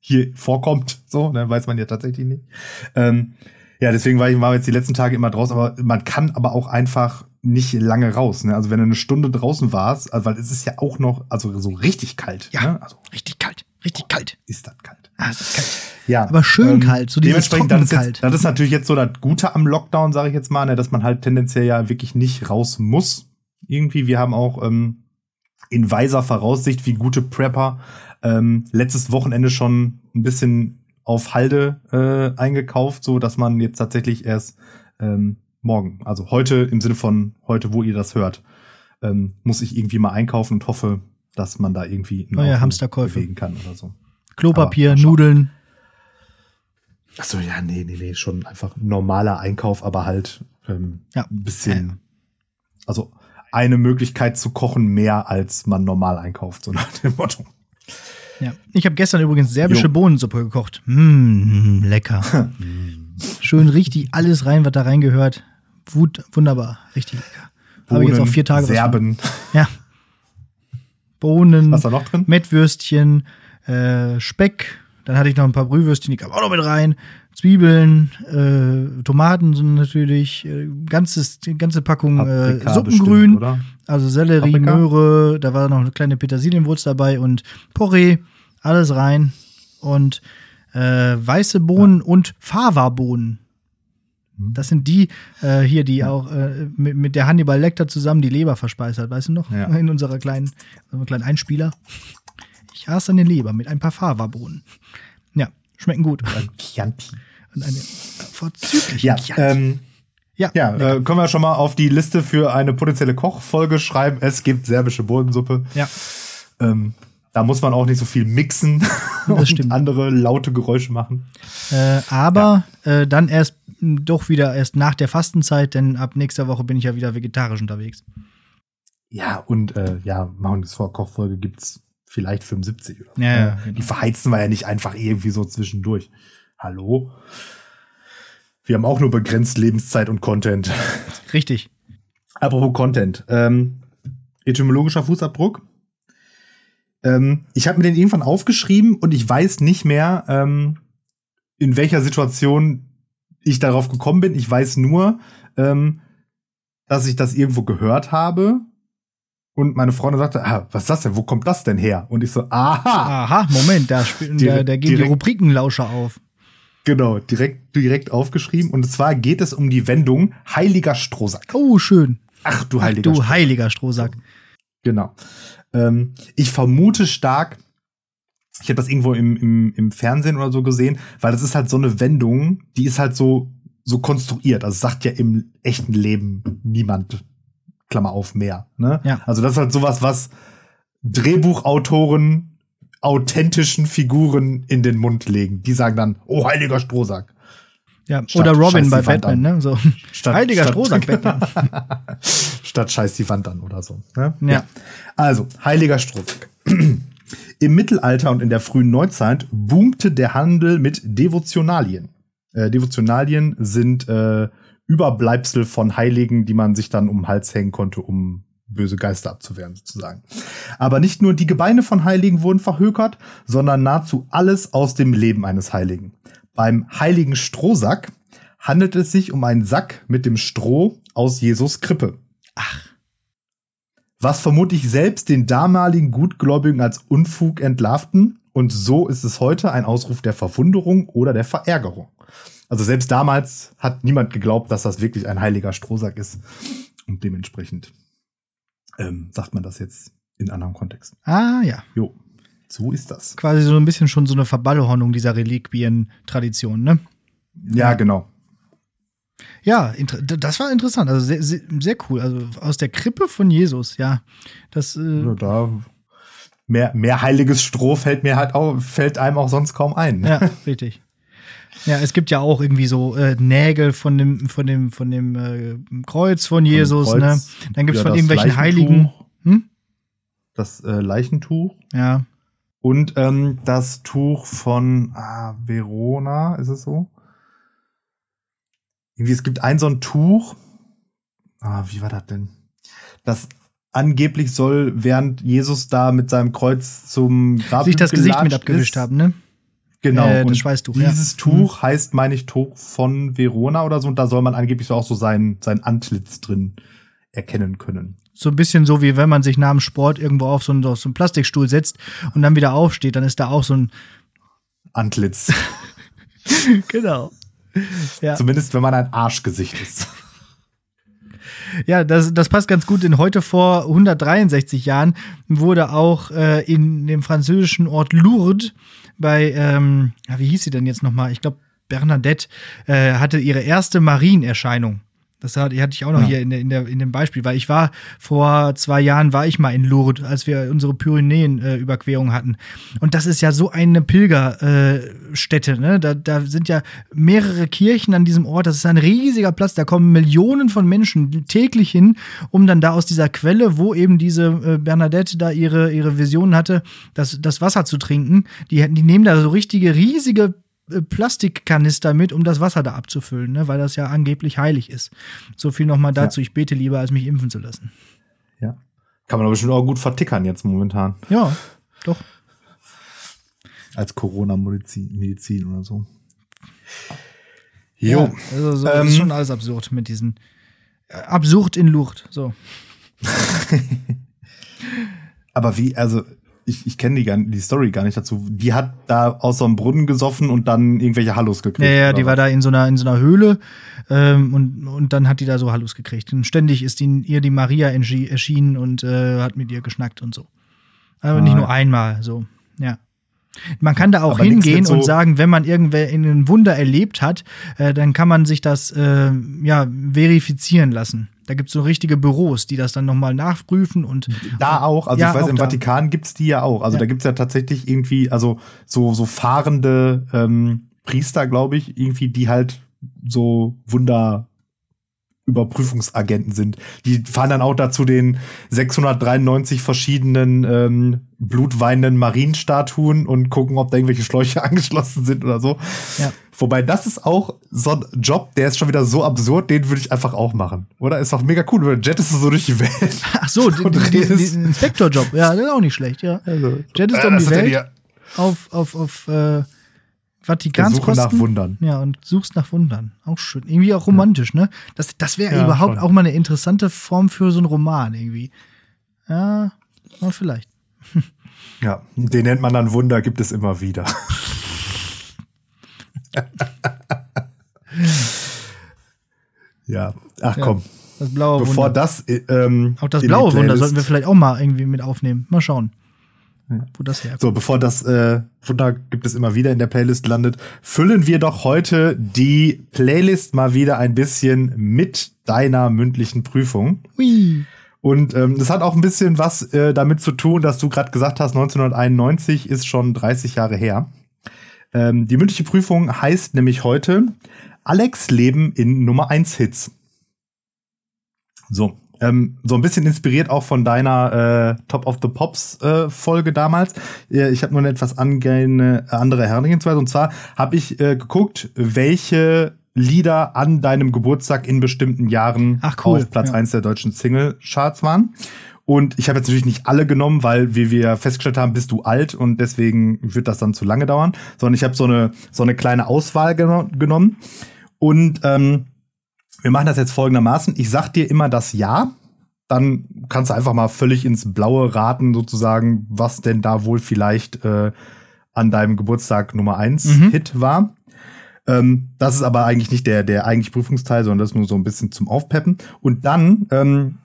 hier vorkommt. So, ne, weiß man ja tatsächlich nicht. Ähm, ja, deswegen war ich war jetzt die letzten Tage immer draußen, aber man kann aber auch einfach nicht lange raus. Ne? Also wenn du eine Stunde draußen warst, also, weil es ist ja auch noch, also so richtig kalt. Ja. Ne? Also Richtig kalt, richtig kalt. ist das kalt. Ah, es ist kalt. Ja, Aber schön kalt, so dieses dementsprechend, das ist, jetzt, kalt. das ist natürlich jetzt so das Gute am Lockdown, sage ich jetzt mal, ne, dass man halt tendenziell ja wirklich nicht raus muss. Irgendwie, wir haben auch ähm, in weiser Voraussicht, wie gute Prepper, ähm, letztes Wochenende schon ein bisschen auf Halde äh, eingekauft, so dass man jetzt tatsächlich erst ähm, morgen, also heute im Sinne von heute, wo ihr das hört, ähm, muss ich irgendwie mal einkaufen und hoffe, dass man da irgendwie Neue Hamsterkäufe. bewegen kann oder so. Klopapier. Nudeln. Ach so, ja, nee, nee, nee, schon einfach ein normaler Einkauf, aber halt ähm, Ja. ein bisschen, also eine Möglichkeit zu kochen mehr, als man normal einkauft, so nach dem Motto. Ja. Ich habe gestern übrigens serbische Jo. Bohnensuppe gekocht. Mmh, lecker. [LAUGHS] Schön richtig alles rein, was da reingehört. Wut, wunderbar, richtig lecker. Habe ich jetzt auch vier Tage. Serben. Ja. Bohnen, Was da noch drin? Mettwürstchen, äh, Speck. Dann hatte ich noch ein paar Brühwürstchen, die kamen auch noch mit rein. Zwiebeln, äh, Tomaten sind natürlich, äh, ganzes, ganze Packung äh, Suppengrün. bestimmt? Also Sellerie, Paprika? Möhre, da war noch eine kleine Petersilienwurz dabei und Porree, alles rein. Und äh, weiße Bohnen und Fava-Bohnen. Mhm. Das sind die äh, hier, die auch äh, mit, mit der Hannibal Lecter zusammen die Leber verspeist hat, weißt du noch? Ja. [LAUGHS] In unserer kleinen, unserem kleinen Einspieler. Ich aß dann den Leber mit ein paar Fava-Bohnen. Ja, schmecken gut. Ein Chianti. Und eine vorzügliche Ja, Chianti. ähm, ja, ja äh, können wir schon mal auf die Liste für eine potenzielle Kochfolge schreiben. Es gibt serbische Bohnensuppe. ja. Ähm, da muss man auch nicht so viel mixen [LAUGHS] und stimmt. andere laute Geräusche machen. Äh, aber äh, dann erst mh, doch wieder erst nach der Fastenzeit, denn ab nächster Woche bin ich ja wieder vegetarisch unterwegs. Ja, und äh, ja, machen wir das vor Kochfolge gibt's vielleicht 75 oder so. Ja, ja, Äh, genau. Die verheizen wir ja nicht einfach irgendwie so zwischendurch. Hallo? Wir haben auch nur begrenzt Lebenszeit und Content. Richtig. Apropos Content. Ähm, etymologischer Fußabdruck. Ähm, ich habe mir den irgendwann aufgeschrieben und ich weiß nicht mehr, ähm, in welcher Situation ich darauf gekommen bin. Ich weiß nur, ähm, dass ich das irgendwo gehört habe. Und meine Freundin sagte, ah, was ist das denn? Wo kommt das denn her? Und ich so, aha, Aha, Moment, da, spielen, da, da gehen die direkt- Rubrikenlauscher auf. genau, direkt, direkt aufgeschrieben. Und zwar geht es um die Wendung heiliger Strohsack. Oh, schön. Ach du Ach, heiliger du Strohsack. heiliger Strohsack. Genau. Ähm, ich vermute stark, ich habe das irgendwo im, im, im Fernsehen oder so gesehen, weil das ist halt so eine Wendung, die ist halt so, so konstruiert. Also sagt ja im echten Leben niemand, Klammer auf, mehr. Ne? Ja. Also das ist halt sowas, was Drehbuchautoren authentischen Figuren in den Mund legen. Die sagen dann, oh, heiliger Strohsack. Ja. Statt Oder Robin bei Batman, an. ne? So. Statt- heiliger Strohsack Batman. [LAUGHS] Statt scheiß die Wand an oder so. Ne? Ja. Also, heiliger Strohsack. [CLEARS THROAT] Im Mittelalter und in der frühen Neuzeit boomte der Handel mit Devotionalien. Äh, Devotionalien sind äh, Überbleibsel von Heiligen, die man sich dann um den Hals hängen konnte, um böse Geister abzuwehren, sozusagen. Aber nicht nur die Gebeine von Heiligen wurden verhökert, sondern nahezu alles aus dem Leben eines Heiligen. Beim heiligen Strohsack handelt es sich um einen Sack mit dem Stroh aus Jesus Krippe. Ach. Was vermutlich selbst den damaligen Gutgläubigen als Unfug entlarvten. Und so ist es heute ein Ausruf der Verwunderung oder der Verärgerung. Also selbst damals hat niemand geglaubt, dass das wirklich ein heiliger Strohsack ist. Und dementsprechend ähm, sagt man das jetzt in anderem Kontext. Ah, ja. Jo, so ist das. Quasi so ein bisschen schon so eine Verballhornung dieser Reliquien-Tradition, ne? Ja, genau. Ja, das war interessant. Also sehr, sehr, sehr cool. Also aus der Krippe von Jesus, ja. Das, äh, Ja, da mehr, mehr heiliges Stroh fällt mir halt auch, fällt einem auch sonst kaum ein. ja, [LAUGHS] richtig. Ja, es gibt ja auch irgendwie so äh, Nägel von dem, von dem, von dem äh, Kreuz von Jesus, Kreuz, ne? Dann gibt's ja, von irgendwelchen Heiligen. Hm? Das äh, Leichentuch Ja. Und ähm, das Tuch von ah, Verona, ist es so? Irgendwie, es gibt ein so ein Tuch. Ah, wie war das denn? Das angeblich soll, während Jesus da mit seinem Kreuz zum Grab Sich das Gesicht mit abgewischt ist, haben, ne? Genau. Äh, das Schweißtuch, ja. Dieses Tuch heißt, meine ich, Tuch von Verona oder so. Und da soll man angeblich so auch so sein, sein Antlitz drin erkennen können. So ein bisschen so, wie wenn man sich nach dem Sport irgendwo auf so einen, auf so einen Plastikstuhl setzt und dann wieder aufsteht, dann ist da auch so ein. Antlitz. [LAUGHS] Genau. Ja. Zumindest, wenn man ein Arschgesicht ist. Ja, das, das passt ganz gut, denn heute vor 163 Jahren wurde auch äh, in dem französischen Ort Lourdes bei, ähm, wie hieß sie denn jetzt nochmal? Ich glaube, Bernadette äh, hatte ihre erste Marienerscheinung. Das hatte, hatte ich auch noch Ja. hier in, der, in, der, in dem Beispiel, weil ich war vor zwei Jahren war ich mal in Lourdes, als wir unsere Pyrenäen-Überquerung hatten. Und das ist ja so eine Pilgerstätte, äh, ne? Da, da sind ja mehrere Kirchen an diesem Ort. Das ist ein riesiger Platz. Da kommen Millionen von Menschen täglich hin, um dann da aus dieser Quelle, wo eben diese äh, Bernadette da ihre, ihre Visionen hatte, das, das Wasser zu trinken. Die, die nehmen da so richtige, riesige äh, Plastikkanister mit, um das Wasser da abzufüllen, ne? weil das ja angeblich heilig ist. So viel nochmal dazu. Ich bete lieber, als mich impfen zu lassen. Ja. Kann man aber bestimmt auch gut vertickern jetzt momentan. Ja, doch. Als Corona-Medizin Medizin oder so. Jo. Ja, also so, Ähm, ist schon alles absurd mit diesen. äh, Absurd in Lucht. So. [LAUGHS] Aber wie, also, ich, ich kenne die, gar- die Story gar nicht dazu. Die hat da aus so einem Brunnen gesoffen und dann irgendwelche Hallos gekriegt. Ja, ja, die war was? da in so einer, in so einer Höhle ähm, und, und dann hat die da so Hallus gekriegt. Und ständig ist die, ihr die Maria erschienen und äh, hat mit ihr geschnackt und so. Aber Ah, nicht nur einmal, so. Ja. Man kann da auch Aber hingehen so- und sagen, wenn man irgendwer in ein Wunder erlebt hat, äh, dann kann man sich das äh, ja, verifizieren lassen. Da gibt es so richtige Büros, die das dann nochmal nachprüfen und Da auch, also Ja, ich weiß, im da. Vatikan gibt's die ja auch. Also Ja. da gibt's ja tatsächlich irgendwie, also so, so fahrende ähm, Priester, glaube ich, irgendwie, die halt so Wunder Überprüfungsagenten sind. Die fahren dann auch dazu den 693 verschiedenen ähm, blutweinenden Marienstatuen und gucken, ob da irgendwelche Schläuche [LAUGHS] angeschlossen sind oder so. Ja. Wobei das ist auch so ein Job, der ist schon wieder so absurd, den würde ich einfach auch machen. Oder? Ist doch mega cool. Oder jettest du so durch die Welt. [LAUGHS] Ach so, [LAUGHS] den, Inspektorjob. Ja, das ist auch nicht schlecht, ja. Also, Jettest äh, um die Welt auf, auf, auf äh, Der Suche nach Wundern. Ja, und suchst nach Wundern. Auch schön. Irgendwie auch romantisch, ne? Das, das wäre Ja, überhaupt schon. auch mal eine interessante Form für so einen Roman irgendwie. Ja, mal vielleicht. Ja, den nennt man dann Wunder, gibt es immer wieder. ja, ach Ja, komm, Das blaue bevor Wunder. das äh, ähm, auch das blaue Wunder sollten wir vielleicht auch mal irgendwie mit aufnehmen. Mal schauen, wo das herkommt. So, bevor das äh, Wunder gibt es immer wieder in der Playlist landet, füllen wir doch heute die Playlist mal wieder ein bisschen mit deiner mündlichen Prüfung. Hui. Und ähm, das hat auch ein bisschen was äh, damit zu tun, dass du gerade gesagt hast, 1991 ist schon 30 Jahre her. Ähm, die mündliche Prüfung heißt nämlich heute Alex Leben in Nummer 1 Hits. So, ähm, so ein bisschen inspiriert auch von deiner äh, Top of the Pops äh, Folge damals. Äh, ich habe nur eine etwas angehende, andere Herangehensweise. Und zwar habe ich äh, geguckt, welche Lieder an deinem Geburtstag in bestimmten Jahren Ach, cool. auf Platz Ja. 1 der deutschen Single-Charts waren. Und ich habe jetzt natürlich nicht alle genommen, weil, wie wir festgestellt haben, bist du alt und deswegen wird das dann zu lange dauern. Sondern ich habe so eine, so eine kleine Auswahl geno genommen. Und ähm, wir machen das jetzt folgendermaßen. Ich sag dir immer das Ja. Dann kannst du einfach mal völlig ins Blaue raten, sozusagen, was denn da wohl vielleicht äh, an deinem Geburtstag Nummer eins Mhm. Hit war. Ähm, das ist aber eigentlich nicht der, der eigentliche Prüfungsteil, sondern das ist nur so ein bisschen zum Aufpeppen. Und dann ähm,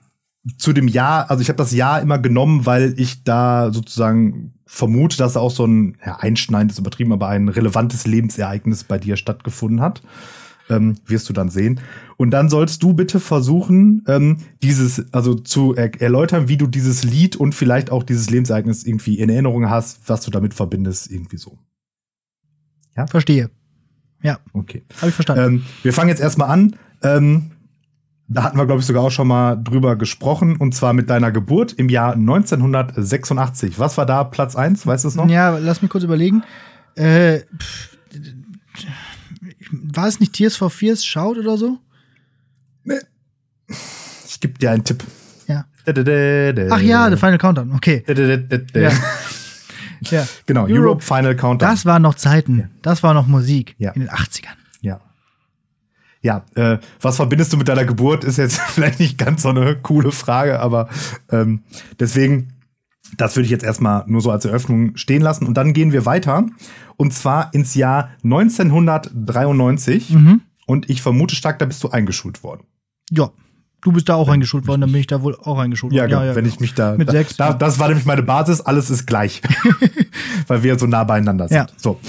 zu dem Jahr, also ich habe das Jahr immer genommen, weil ich da sozusagen vermute, dass auch so ein ja, einschneidendes übertrieben, aber ein relevantes Lebensereignis bei dir stattgefunden hat. Ähm, wirst du dann sehen. Und dann sollst du bitte versuchen, ähm, dieses, also zu er erläutern, wie du dieses Lied und vielleicht auch dieses Lebensereignis irgendwie in Erinnerung hast, was du damit verbindest, irgendwie so. Verstehe. Ja, Okay. habe ich verstanden. Ähm, wir fangen jetzt erstmal an. Ähm, da hatten wir, glaube ich, sogar auch schon mal drüber gesprochen. Und zwar mit deiner Geburt im Jahr 1986. Was war da Platz 1? Weißt du es noch? Ja, lass mich kurz überlegen. Äh, pff, war es nicht Tears for Fears Shout oder so? Ich gebe dir einen Tipp. Ja. Ach Ach ja, The Final Countdown. Okay. Ja. [LAUGHS] Ja. Genau, Europe, Europe. Final Countdown. Das waren noch Zeiten. Das war noch Musik Ja. in den 80ern. Ja. Ja, äh, was verbindest du mit deiner Geburt, ist jetzt [LAUGHS] vielleicht nicht ganz so eine coole Frage, aber ähm, deswegen, das würde ich jetzt erstmal nur so als Eröffnung stehen lassen. Und dann gehen wir weiter. Und zwar ins Jahr 1993. Mhm. Und ich vermute stark, da bist du eingeschult worden. Ja. Du bist da auch eingeschult worden, dann bin ich da wohl auch eingeschult Ja, worden. genau. wenn ich mich da. Mit da, sechs. Da, das war nämlich meine Basis, alles ist gleich. [LAUGHS] Weil wir so nah beieinander sind. Ja. So.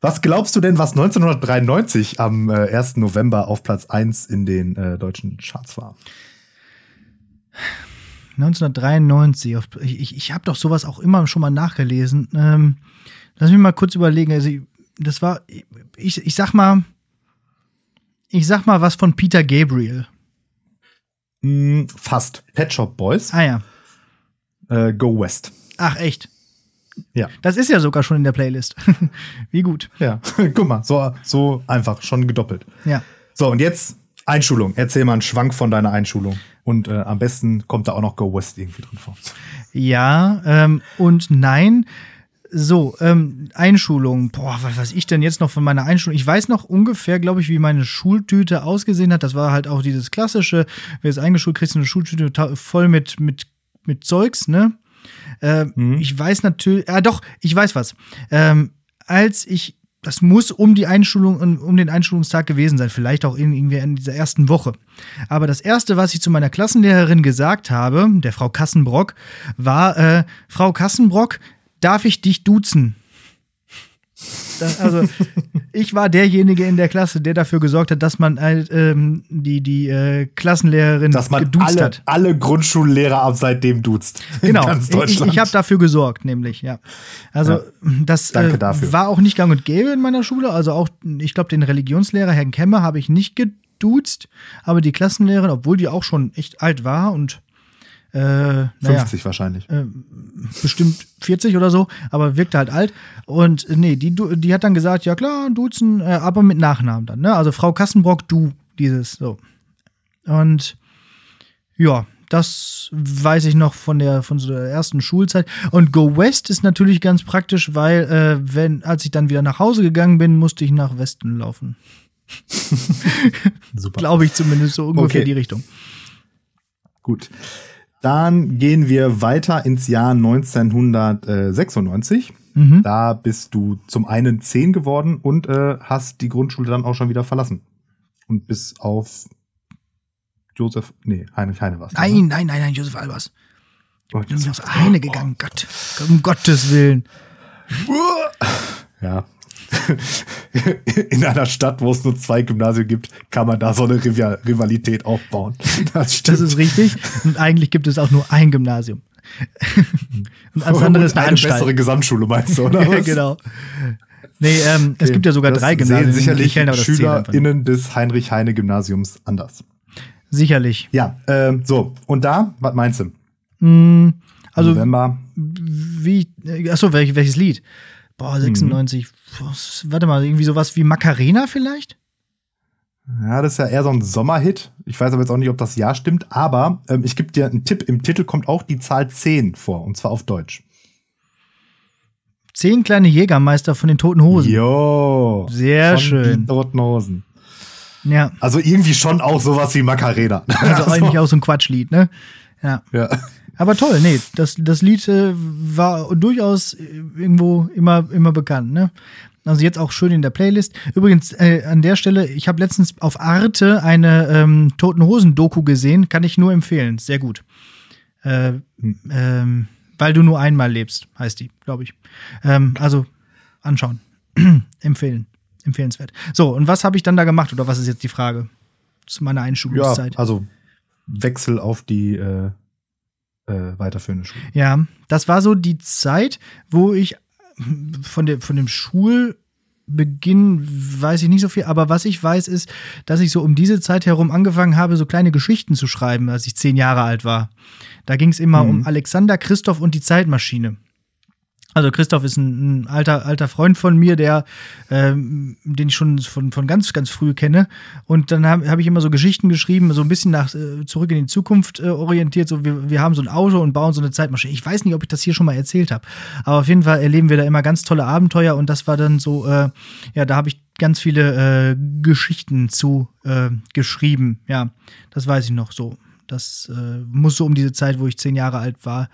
Was glaubst du denn, was 1993 am äh, 1. November auf Platz 1 in den äh, deutschen Charts war? 1993. Auf, ich ich, habe doch sowas auch immer schon mal nachgelesen. Ähm, lass mich mal kurz überlegen. Also, ich- das war, ich, ich sag mal, ich sag mal was von Peter Gabriel. Hm, fast. Pet Shop Boys, Ah ja. äh, Go West. Ach, echt. Ja. Das ist ja sogar schon in der Playlist. [LAUGHS] Wie gut. Ja. [LAUGHS] Guck mal, so, so einfach, schon gedoppelt. Ja. So, und jetzt Einschulung. Erzähl mal einen Schwank von deiner Einschulung. Und äh, am besten kommt da auch noch Go West irgendwie drin vor. Ja, ähm, und nein. So, ähm, Einschulung. Boah, was weiß ich denn jetzt noch von meiner Einschulung? Ich weiß noch ungefähr, glaube ich, wie meine Schultüte ausgesehen hat. Das war halt auch dieses klassische, wer ist eingeschult, kriegst du eine Schultüte voll mit, mit, mit Zeugs, ne? Äh, Mhm. Ich weiß natürlich, ah doch, ich weiß was. Ähm, als ich, das muss um die Einschulung, um, den Einschulungstag gewesen sein, vielleicht auch irgendwie in dieser ersten Woche. Aber das erste, was ich zu meiner Klassenlehrerin gesagt habe, der Frau Kassenbrock, war, äh, Frau Kassenbrock, darf ich dich duzen? Das, also, ich war derjenige in der Klasse, der dafür gesorgt hat, dass man halt, ähm, die, die äh, Klassenlehrerin Dass man geduzt alle, hat. alle Grundschullehrer ab seitdem duzt. Genau, ich, ich habe dafür gesorgt, nämlich, ja. Also, das Danke äh, war auch nicht gang und gäbe in meiner Schule. Also auch, ich glaube, den Religionslehrer, Herrn Kemmer, habe ich nicht geduzt, aber die Klassenlehrerin, obwohl die auch schon echt alt war und äh, naja, 50 wahrscheinlich. bestimmt 40 oder so, aber wirkte halt alt. Und äh, nee, die, die hat dann gesagt, ja klar, duzen, äh, aber mit Nachnamen dann, ne? Also Frau Kassenbrock, du, dieses, so. Und ja, das weiß ich noch von der, von so der ersten Schulzeit. Und Go West ist natürlich ganz praktisch, weil, äh, wenn, als ich dann wieder nach Hause gegangen bin, musste ich nach Westen laufen. [LAUGHS] Super. Glaube ich zumindest so ungefähr Okay. die Richtung. Gut. Dann gehen wir weiter ins Jahr 1996. Mhm. Da bist du zum einen 10 geworden und äh, hast die Grundschule dann auch schon wieder verlassen. Und bis auf Josef, nee, Heinrich Heine warst du, Nein, ne? nein, nein, nein, Josef Albers. Oh, Ich bin aufs eine gegangen, Gott. Um Gottes Willen. Ja. [LAUGHS] In einer Stadt, wo es nur zwei Gymnasien gibt, kann man da so eine Rival Rivalität aufbauen. [LAUGHS] Das stimmt. Das ist richtig. Und eigentlich gibt es auch nur ein Gymnasium. [LAUGHS] Und alles andere ist eine, eine bessere. Gesamtschule, meinst du, oder? Ja, was? genau. Nee, ähm, es gibt ja sogar Das drei sehen Gymnasien. sicherlich Ich kenne aber das zählt einfach nicht. SchülerInnen des Heinrich-Heine-Gymnasiums anders. Sicherlich. Ja, ähm, so. Und da, was meinst du? Mm, Also, November. wie, äh, achso, welch, welches Lied? Boah, 96. Mhm. Warte mal, irgendwie sowas wie Macarena vielleicht? Ja, das ist ja eher so ein Sommerhit. Ich weiß aber jetzt auch nicht, ob das Jahr stimmt, aber ähm, ich gebe dir einen Tipp. Im Titel kommt auch die Zahl 10 vor, und zwar auf Deutsch. Zehn kleine Jägermeister von den Toten Hosen. Jo. Sehr schön. Die Toten Hosen. Ja. Also irgendwie schon auch sowas wie Macarena. Also [LAUGHS] eigentlich auch so ein Quatschlied, ne? Ja. Ja. Aber toll, nee, das, das Lied äh, war durchaus äh, irgendwo immer, immer bekannt, ne? Also jetzt auch schön in der Playlist. Übrigens, äh, an der Stelle, ich habe letztens auf Arte eine ähm, Toten Hosen-Doku gesehen, kann ich nur empfehlen. Sehr gut. Äh, ähm, weil du nur einmal lebst, heißt die, glaube ich. Ähm, also anschauen. [CLEARS THROAT] Empfehlen. Empfehlenswert. So, und was habe ich dann da gemacht, oder was ist jetzt die Frage? Zu meiner ja, Einschulungszeit. also Wechsel auf die äh, äh, weiterführende Schule. Ja, das war so die Zeit, wo ich von, der, von dem Schulbeginn weiß ich nicht so viel, aber was ich weiß ist, dass ich so um diese Zeit herum angefangen habe, so kleine Geschichten zu schreiben, als ich zehn Jahre alt war. Da ging es immer Mhm. um Alexander, Christoph und die Zeitmaschine. Also Christoph ist ein, ein alter, alter Freund von mir, der, ähm, den ich schon von, von ganz, ganz früh kenne. Und dann habe hab ich immer so Geschichten geschrieben, so ein bisschen nach äh, zurück in die Zukunft äh, orientiert. So, wir, wir haben so ein Auto und bauen so eine Zeitmaschine. Ich weiß nicht, ob ich das hier schon mal erzählt habe. Aber auf jeden Fall erleben wir da immer ganz tolle Abenteuer und das war dann so, äh, ja, da habe ich ganz viele äh, Geschichten zu äh, geschrieben. Ja, das weiß ich noch so. Das äh, muss so um diese Zeit, wo ich zehn Jahre alt war,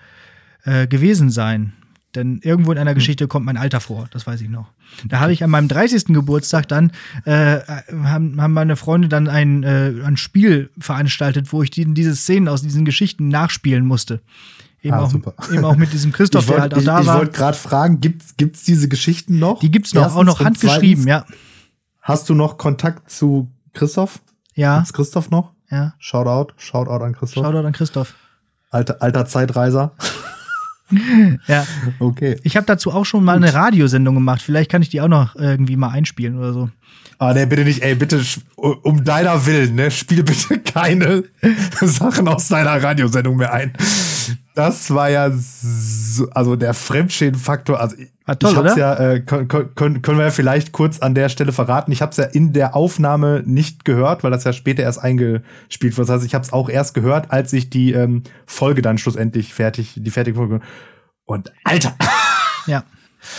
gewesen sein. Denn irgendwo in einer Geschichte kommt mein Alter vor, das weiß ich noch. Da habe ich an meinem 30. Geburtstag dann, äh, haben, haben meine Freunde dann ein, äh, ein Spiel veranstaltet, wo ich die, diese Szenen aus diesen Geschichten nachspielen musste. Eben, Ah, auch, super. eben auch mit diesem Christoph, ich der wollte halt auch da ich, war. wollt gerade fragen, gibt's gibt's diese Geschichten noch? Die gibt's noch, auch noch handgeschrieben, zweitens, ja. Hast du noch Kontakt zu Christoph? Ja, Gibt's Christoph noch? ja. Shoutout, Shoutout an Christoph. Shoutout an Christoph. Alter, alter Zeitreiser. Ja. Okay. Ich habe dazu auch schon mal eine Radiosendung gemacht. Vielleicht kann ich die auch noch irgendwie mal einspielen oder so. Ah, nee, bitte nicht, ey, bitte, um deiner Willen, ne, spiel bitte [LAUGHS] keine [LAUGHS] Sachen aus deiner Radiosendung mehr ein. Das war ja so, also der Fremdschädenfaktor, also ich, War toll, ich hab's oder? ja, äh, können, können, können wir ja vielleicht kurz an der Stelle verraten. Ich hab's ja in der Aufnahme nicht gehört, weil das ja später erst eingespielt wurde. Das heißt, ich hab's auch erst gehört, als ich die ähm, Folge dann schlussendlich fertig, die fertige Folge. Und Alter, Ja.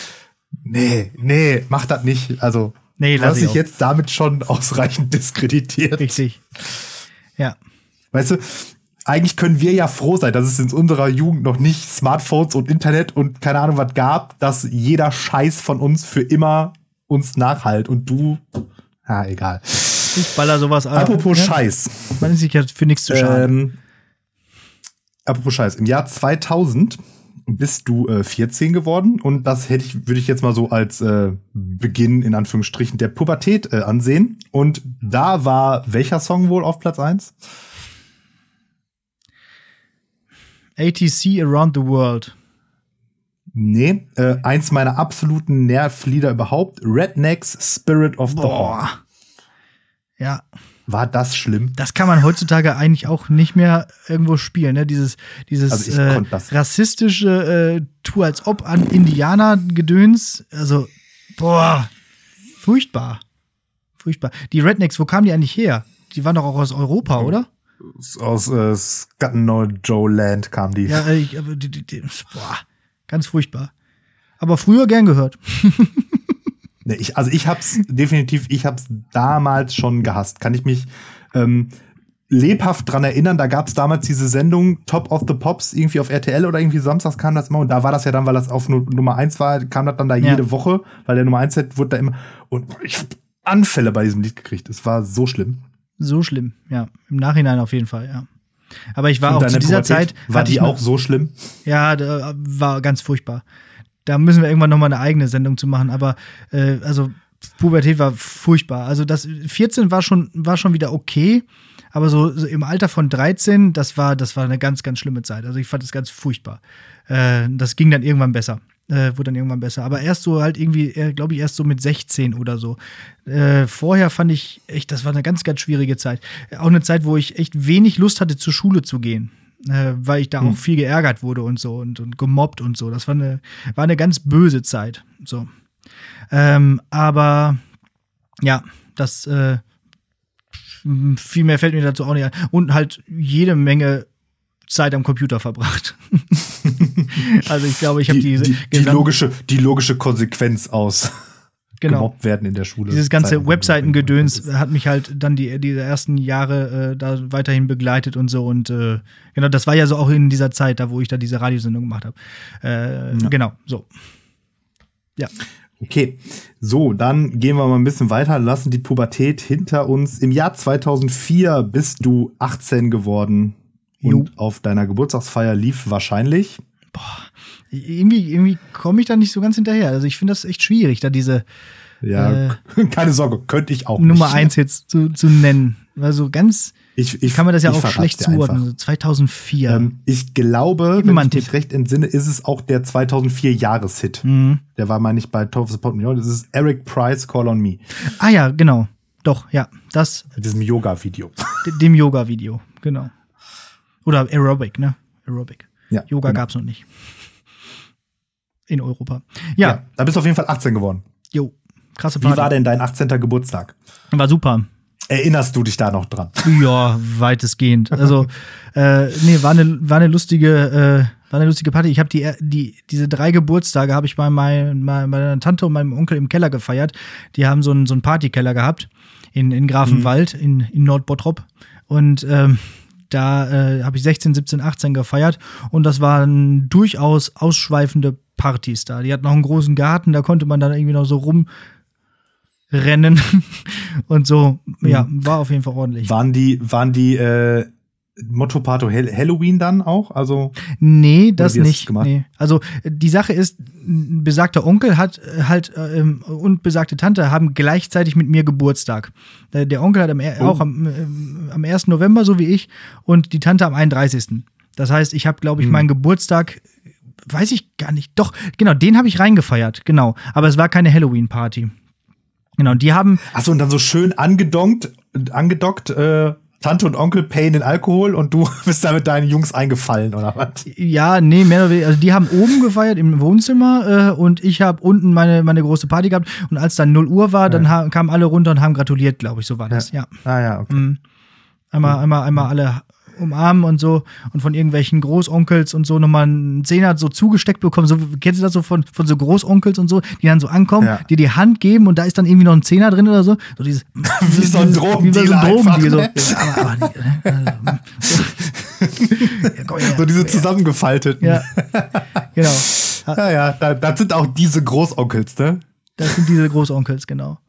[LAUGHS] nee, nee, mach das nicht. Also, Nee, lass ich auch. jetzt damit schon ausreichend diskreditiert. Richtig. Ja. Weißt du, eigentlich können wir ja froh sein, dass es in unserer Jugend noch nicht Smartphones und Internet und keine Ahnung was gab, dass jeder Scheiß von uns für immer uns nachhalt und du, ja, egal. Ich baller sowas an. Apropos ja. Scheiß. Man ist sich ja für nichts zu schade. Ähm, apropos Scheiß. Im Jahr 2000 bist du äh, 14 geworden und das hätte ich, würde ich jetzt mal so als äh, Beginn in Anführungsstrichen der Pubertät äh, ansehen. Und da war welcher Song wohl auf Platz 1? ATC Around the World. Nee, äh, eins meiner absoluten Nervlieder überhaupt, Rednecks Spirit of the Horn. Boah. Ja, War das schlimm? das kann man heutzutage eigentlich auch nicht mehr irgendwo spielen, ne? Dieses, dieses Also äh, rassistische äh, Tu als ob an Indianer-Gedöns. Also, boah, furchtbar. Furchtbar. Die Rednecks, wo kamen die eigentlich her? Die waren doch auch aus Europa, Oh. oder? Aus äh, Joe Land kam die. Ja, äh, ich, aber die, die, die, boah, ganz furchtbar. Aber früher gern gehört. [LAUGHS] Nee, ich, also ich hab's definitiv, ich hab's damals schon gehasst. Kann ich mich ähm, lebhaft dran erinnern, da gab's damals diese Sendung Top of the Pops irgendwie auf RTL oder irgendwie samstags kam das immer und da war das ja dann, weil das auf Nu- Nummer eins war, kam das dann da Ja. jede Woche, weil der Nummer eins Set wurde da immer und ich hab Anfälle bei diesem Lied gekriegt. Es war so schlimm. So schlimm, ja. Im Nachhinein auf jeden Fall, ja. Aber ich war auch zu dieser Pubertät, Zeit. war die auch noch- so schlimm? Ja, da war ganz furchtbar. Da müssen wir irgendwann noch mal eine eigene Sendung zu machen. Aber äh, also Pubertät war furchtbar. Also das 14 war schon war schon wieder okay, aber so, so im Alter von 13, das war das war eine ganz ganz schlimme Zeit. Also ich fand das ganz furchtbar. Äh, das ging dann irgendwann besser. Äh, wurde dann irgendwann besser. Aber erst so halt irgendwie, glaube ich, erst so mit 16 oder so. Äh, vorher fand ich echt, das war eine ganz, ganz schwierige Zeit. Auch eine Zeit, wo ich echt wenig Lust hatte, zur Schule zu gehen äh, weil ich da auch viel geärgert wurde und so und, und gemobbt und so. Das war eine, war eine ganz böse Zeit. So. Ähm, aber ja, das, äh, viel mehr fällt mir dazu auch nicht ein. Und halt jede Menge Zeit am Computer verbracht. [LAUGHS] also ich glaube, ich habe die, diese die, die logische, die logische Konsequenz aus [LAUGHS] genau. gemobbt werden in der Schule. Dieses ganze Webseitengedöns hat mich halt dann die diese ersten Jahre äh, da weiterhin begleitet und so und äh, genau, das war ja so auch in dieser Zeit, da wo ich da diese Radiosendung gemacht habe. Äh, ja. Genau, so. Ja. Okay, so, dann gehen wir mal ein bisschen weiter, lassen die Pubertät hinter uns. Im Jahr 2004 bist du 18 geworden und jo. auf deiner Geburtstagsfeier lief wahrscheinlich. Boah, irgendwie, irgendwie komme ich da nicht so ganz hinterher. Also ich finde das echt schwierig, da diese ja, äh, [LAUGHS] keine Sorge, könnte ich auch Nummer nicht. eins jetzt zu, zu nennen. Also ganz ich, ich, kann man das ja auch schlecht zuordnen. So 2004. Ähm, ich glaube, wenn ich mich recht entsinne, ist es auch der 2004 Jahreshit. Mhm. Der war, meine ich, bei Top of the Pot Das ist Eric Price, Call on Me. Ah ja, genau. Doch, ja. Das. Mit diesem Yoga-Video. Dem Yoga-Video, genau. Oder Aerobic, ne? Aerobic. Ja, Yoga genau. gab's noch nicht. In Europa. Ja. ja. Da bist du auf jeden Fall 18 geworden. Jo, krasse Party. Wie war denn dein 18. Geburtstag? War super. Erinnerst du dich da noch dran? Ja, weitestgehend. Also, [LAUGHS] äh, nee, war eine, war eine lustige, äh, war eine lustige Party. Ich habe die, die, diese drei Geburtstage habe ich bei, mein, bei meiner Tante und meinem Onkel im Keller gefeiert. Die haben so einen, so einen Partykeller gehabt in, in Grafenwald, mhm. in, in Nordbottrop. Und ähm, da äh, habe ich 16, 17, 18 gefeiert und das waren durchaus ausschweifende Partys da. Die hatten noch einen großen Garten, da konnte man dann irgendwie noch so rumrennen [LAUGHS] und so. Ja, mhm. war auf jeden Fall ordentlich. Waren die, waren die äh, Motto Pato Halloween dann auch? Also nee, das nicht. Nee. Also die Sache ist, besagter Onkel hat äh, halt ähm, und besagte Tante haben gleichzeitig mit mir Geburtstag. Der, der Onkel hat am, oh. auch am, äh, am 1. November, so wie ich, und die Tante am 31. Das heißt, ich habe, glaube ich, hm. meinen Geburtstag, weiß ich gar nicht. Doch, genau, den habe ich reingefeiert, genau. Aber es war keine Halloween-Party. Genau, die haben. Achso, und dann so schön angedonkt, angedockt, äh, Tante und Onkel payen den Alkohol und du [LAUGHS] bist da mit deinen Jungs eingefallen, oder was? Ja, nee, mehr oder weniger. Also die haben oben gefeiert im Wohnzimmer äh, und ich habe unten meine, meine große Party gehabt. Und als dann 0 Uhr war, dann ja. kamen alle runter und haben gratuliert, glaube ich, so war das, ja. ja. Ah ja, okay. Mhm. Einmal, einmal, einmal alle umarmen und so und von irgendwelchen Großonkels und so nochmal einen Zehner so zugesteckt bekommen. So, kennst du das so von, von so Großonkels und so, die dann so ankommen, ja. dir die Hand geben und da ist dann irgendwie noch ein Zehner drin oder so. So dieses, [LAUGHS] [LAUGHS] wie so ein Drogendealer. Wie so ein Drogendealer. So. Ja, aber, aber, ne? so diese zusammengefalteten. Ja, [LAUGHS] genau. Ja, ja, das sind auch diese Großonkels, ne? Das sind diese Großonkels, genau.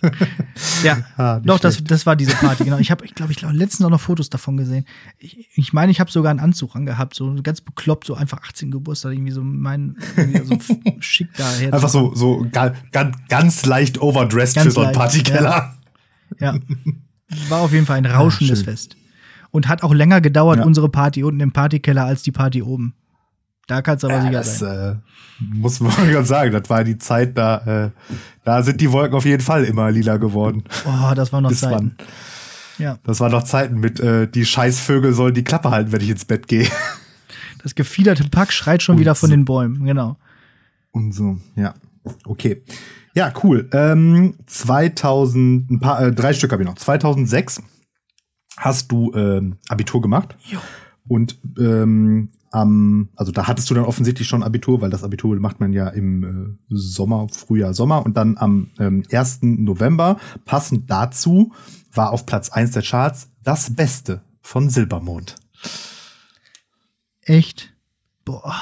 [LAUGHS] ja, ah, doch, das, das war diese Party, genau. Ich habe, ich glaube, ich glaube, letztens auch noch Fotos davon gesehen. Ich, ich meine, ich habe sogar einen Anzug angehabt, so ganz bekloppt, so einfach 18 Geburtstag, irgendwie so mein, irgendwie so [LAUGHS] schick daher. Einfach so, so ganz, ganz leicht overdressed ganz für so einen Partykeller. Ja. ja. War auf jeden Fall ein rauschendes ja, Fest. Und hat auch länger gedauert, ja. unsere Party unten im Partykeller, als die Party oben. Da kannst du aber sicher das, sein. Äh, muss man [LAUGHS] ganz sagen, das war die Zeit, da, äh, da sind die Wolken auf jeden Fall immer lila geworden. Oh, das war noch Bis Zeiten. Wann. Ja. Das waren noch Zeiten mit, äh, die Scheißvögel sollen die Klappe halten, wenn ich ins Bett gehe. [LAUGHS] Das gefiederte Pack schreit schon Und wieder von den Bäumen, genau. Und so, ja. Okay. Ja, cool. Ähm, 2000, ein paar, äh, drei Stück habe ich noch. 2006 hast du ähm, Abitur gemacht. Jo. Und ähm, am, also da hattest du dann offensichtlich schon Abitur, weil das Abitur macht man ja im äh, Sommer, Frühjahr, Sommer und dann am ähm, 1. November, passend dazu, war auf Platz 1 der Charts das Beste von Silbermond. Echt? Boah.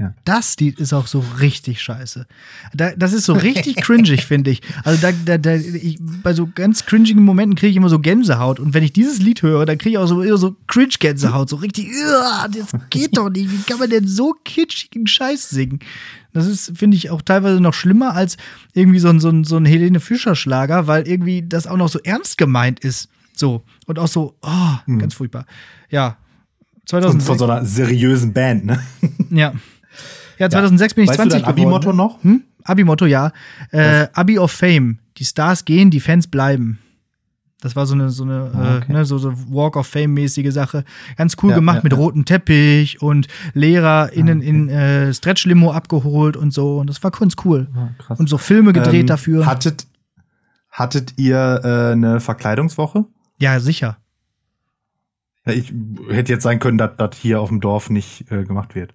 Ja. Das Lied ist auch so richtig scheiße. Da, das ist so richtig [LAUGHS] cringig, finde ich. Also da, da, da ich, bei so ganz cringigen Momenten kriege ich immer so Gänsehaut. Und wenn ich dieses Lied höre, dann kriege ich auch so, so Cringe-Gänsehaut. So richtig, das geht doch nicht. Wie kann man denn so kitschigen Scheiß singen? Das ist, finde ich, auch teilweise noch schlimmer als irgendwie so ein, so ein, so ein Helene Fischer-Schlager, weil irgendwie das auch noch so ernst gemeint ist. So. Und auch so, oh, hm. ganz furchtbar. Ja. 2006. Und von so einer seriösen Band, ne? Ja. [LAUGHS] Ja, 2006 ja. bin ich weißt 20 du dein Abi-Motto noch? Hm? Abi-Motto, ja. Äh, Abi of Fame. Die Stars gehen, die Fans bleiben. Das war so eine, so eine, ah, okay. äh, ne, so, so Walk of Fame-mäßige Sache. Ganz cool ja, gemacht ja, mit ja. rotem Teppich und LehrerInnen ah, okay. in äh, Stretch-Limo abgeholt und so. Und das war ganz cool. Ah, und so Filme gedreht ähm, dafür. Hattet, Hattet ihr äh, eine Verkleidungswoche? Ja, sicher. Ich hätte jetzt sein können, dass das hier auf dem Dorf nicht äh, gemacht wird.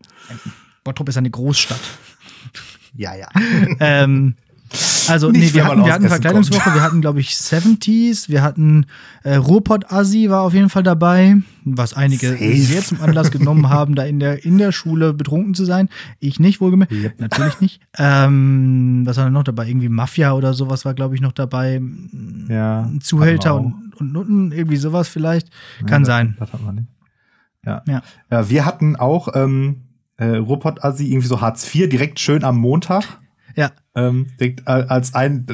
Bottrop ist eine Großstadt. [LAUGHS] Ja, ja. ähm, also, Nicht, nee, wir man hatten, wir hatten Verkleidungswoche, wir hatten, glaube ich, 70s, wir hatten äh, Ruhrpott-Assi war auf jeden Fall dabei, was einige Safe. sehr zum Anlass genommen haben, da in der, in der Schule betrunken zu sein. Ich nicht, wohlgemerkt. Yep. Natürlich nicht. Ähm, was war denn noch dabei? Irgendwie Mafia oder sowas war, glaube ich, noch dabei. Ja. Zuhälter und, und Nutten, irgendwie sowas vielleicht. Kann Ja, sein. Das, das hatten wir nicht. Ja. Ja. ja. Wir hatten auch ähm, äh, Ruhrpott-Assi, irgendwie so Hartz IV, direkt schön am Montag. [LAUGHS] Ja. ähm, denkt, äh, als ein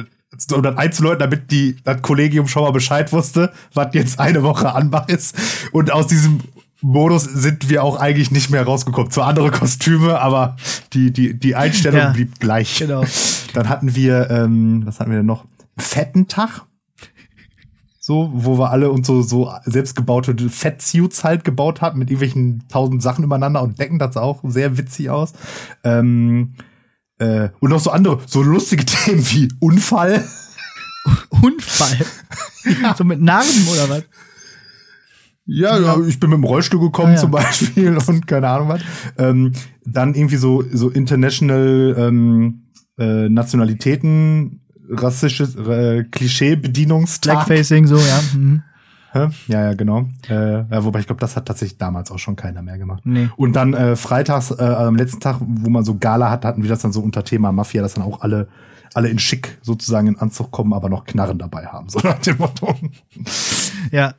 um das einzuläuten, damit die, das Kollegium schon mal Bescheid wusste, was jetzt eine Woche Anbach ist. Und aus diesem Modus sind wir auch eigentlich nicht mehr rausgekommen. Zwar andere Kostüme, aber die, die, die Einstellung Ja. blieb gleich. Genau. Dann hatten wir, ähm, was hatten wir denn noch? Fetten Tag. So, wo wir alle uns so, so selbstgebaute Fettsuits halt gebaut hatten mit irgendwelchen tausend Sachen übereinander und Decken, das sah auch sehr witzig aus. Ähm, äh, und noch so andere, so lustige [LAUGHS] Themen wie Unfall. Unfall. [LAUGHS] So mit Narben oder was? Ja, ja, ich bin mit dem Rollstuhl gekommen Ah, ja. zum Beispiel und keine Ahnung was. Ähm, dann irgendwie so, so international ähm, äh, Nationalitäten, rassisches äh, Klischee-Bedienungstag. Blackfacing, so, ja. Mhm. Ja, ja, genau. Äh, wobei ich glaube, das hat tatsächlich damals auch schon keiner mehr gemacht. Nee. Und dann äh, freitags, äh, am letzten Tag, wo man so Gala hat, hatten wir das dann so unter Thema Mafia, dass dann auch alle, alle in Schick sozusagen in Anzug kommen, aber noch Knarren dabei haben. So [LAUGHS] nach dem Motto. Ja.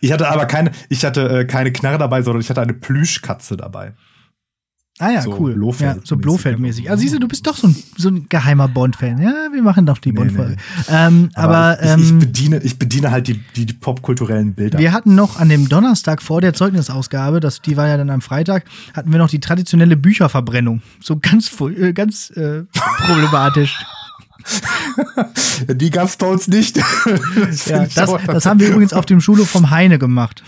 Ich hatte aber keine, ich hatte äh, keine Knarre dabei, sondern ich hatte eine Plüschkatze dabei. Ah ja, So cool. Blofeld- ja, so mäßig. Blofeld-mäßig. Also siehst du, du bist doch so ein, so ein geheimer Bond-Fan. Ja, wir machen doch die Nee, Bond-Folge. nee. Ähm, aber ich, ich, ähm, bediene, ich bediene halt die, die, die popkulturellen Bilder. wir hatten noch an dem Donnerstag vor der Zeugnisausgabe, das, die war ja dann am Freitag, hatten wir noch die traditionelle Bücherverbrennung. So ganz, äh, ganz äh, problematisch. [LAUGHS] die gab's bei uns nicht. [LAUGHS] Das ja, ich das, das haben wir übrigens auf dem Schulhof vom Heine gemacht.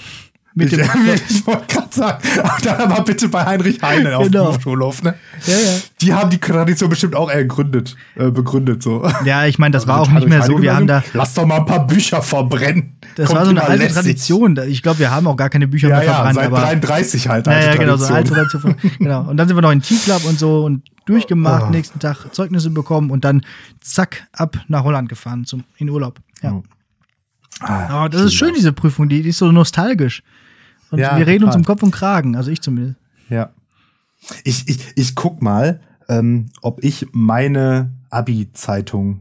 Mit Ich, dem, ich wollte gerade sagen, dann aber bitte bei Heinrich Heine auf Genau. dem Schulhof, ne? ja, ja. Die haben die Tradition bestimmt auch ergründet, äh, begründet so. ja, ich meine, das war auch Also nicht mehr so. Wir haben da, Lass doch mal ein paar Bücher verbrennen. das Kommt war so eine alte lässig. Tradition. Ich glaube, wir haben auch gar keine Bücher Ja, mehr ja, verbrannt. seit aber 33 halt. Ja, alte ja, genau, so alte Tradition. [LAUGHS] Genau. Und dann sind wir noch in T-Club und so und durchgemacht, Oh. nächsten Tag Zeugnisse bekommen und dann zack, ab nach Holland gefahren zum, in Urlaub. Ja. Oh. Ah, Aber das ist schön, diese Prüfung, die, die ist so nostalgisch. Und Ja, wir reden uns total. um Kopf und Kragen, also ich zumindest. Ja. Ich, ich, ich guck mal, ähm, ob ich meine Abi-Zeitung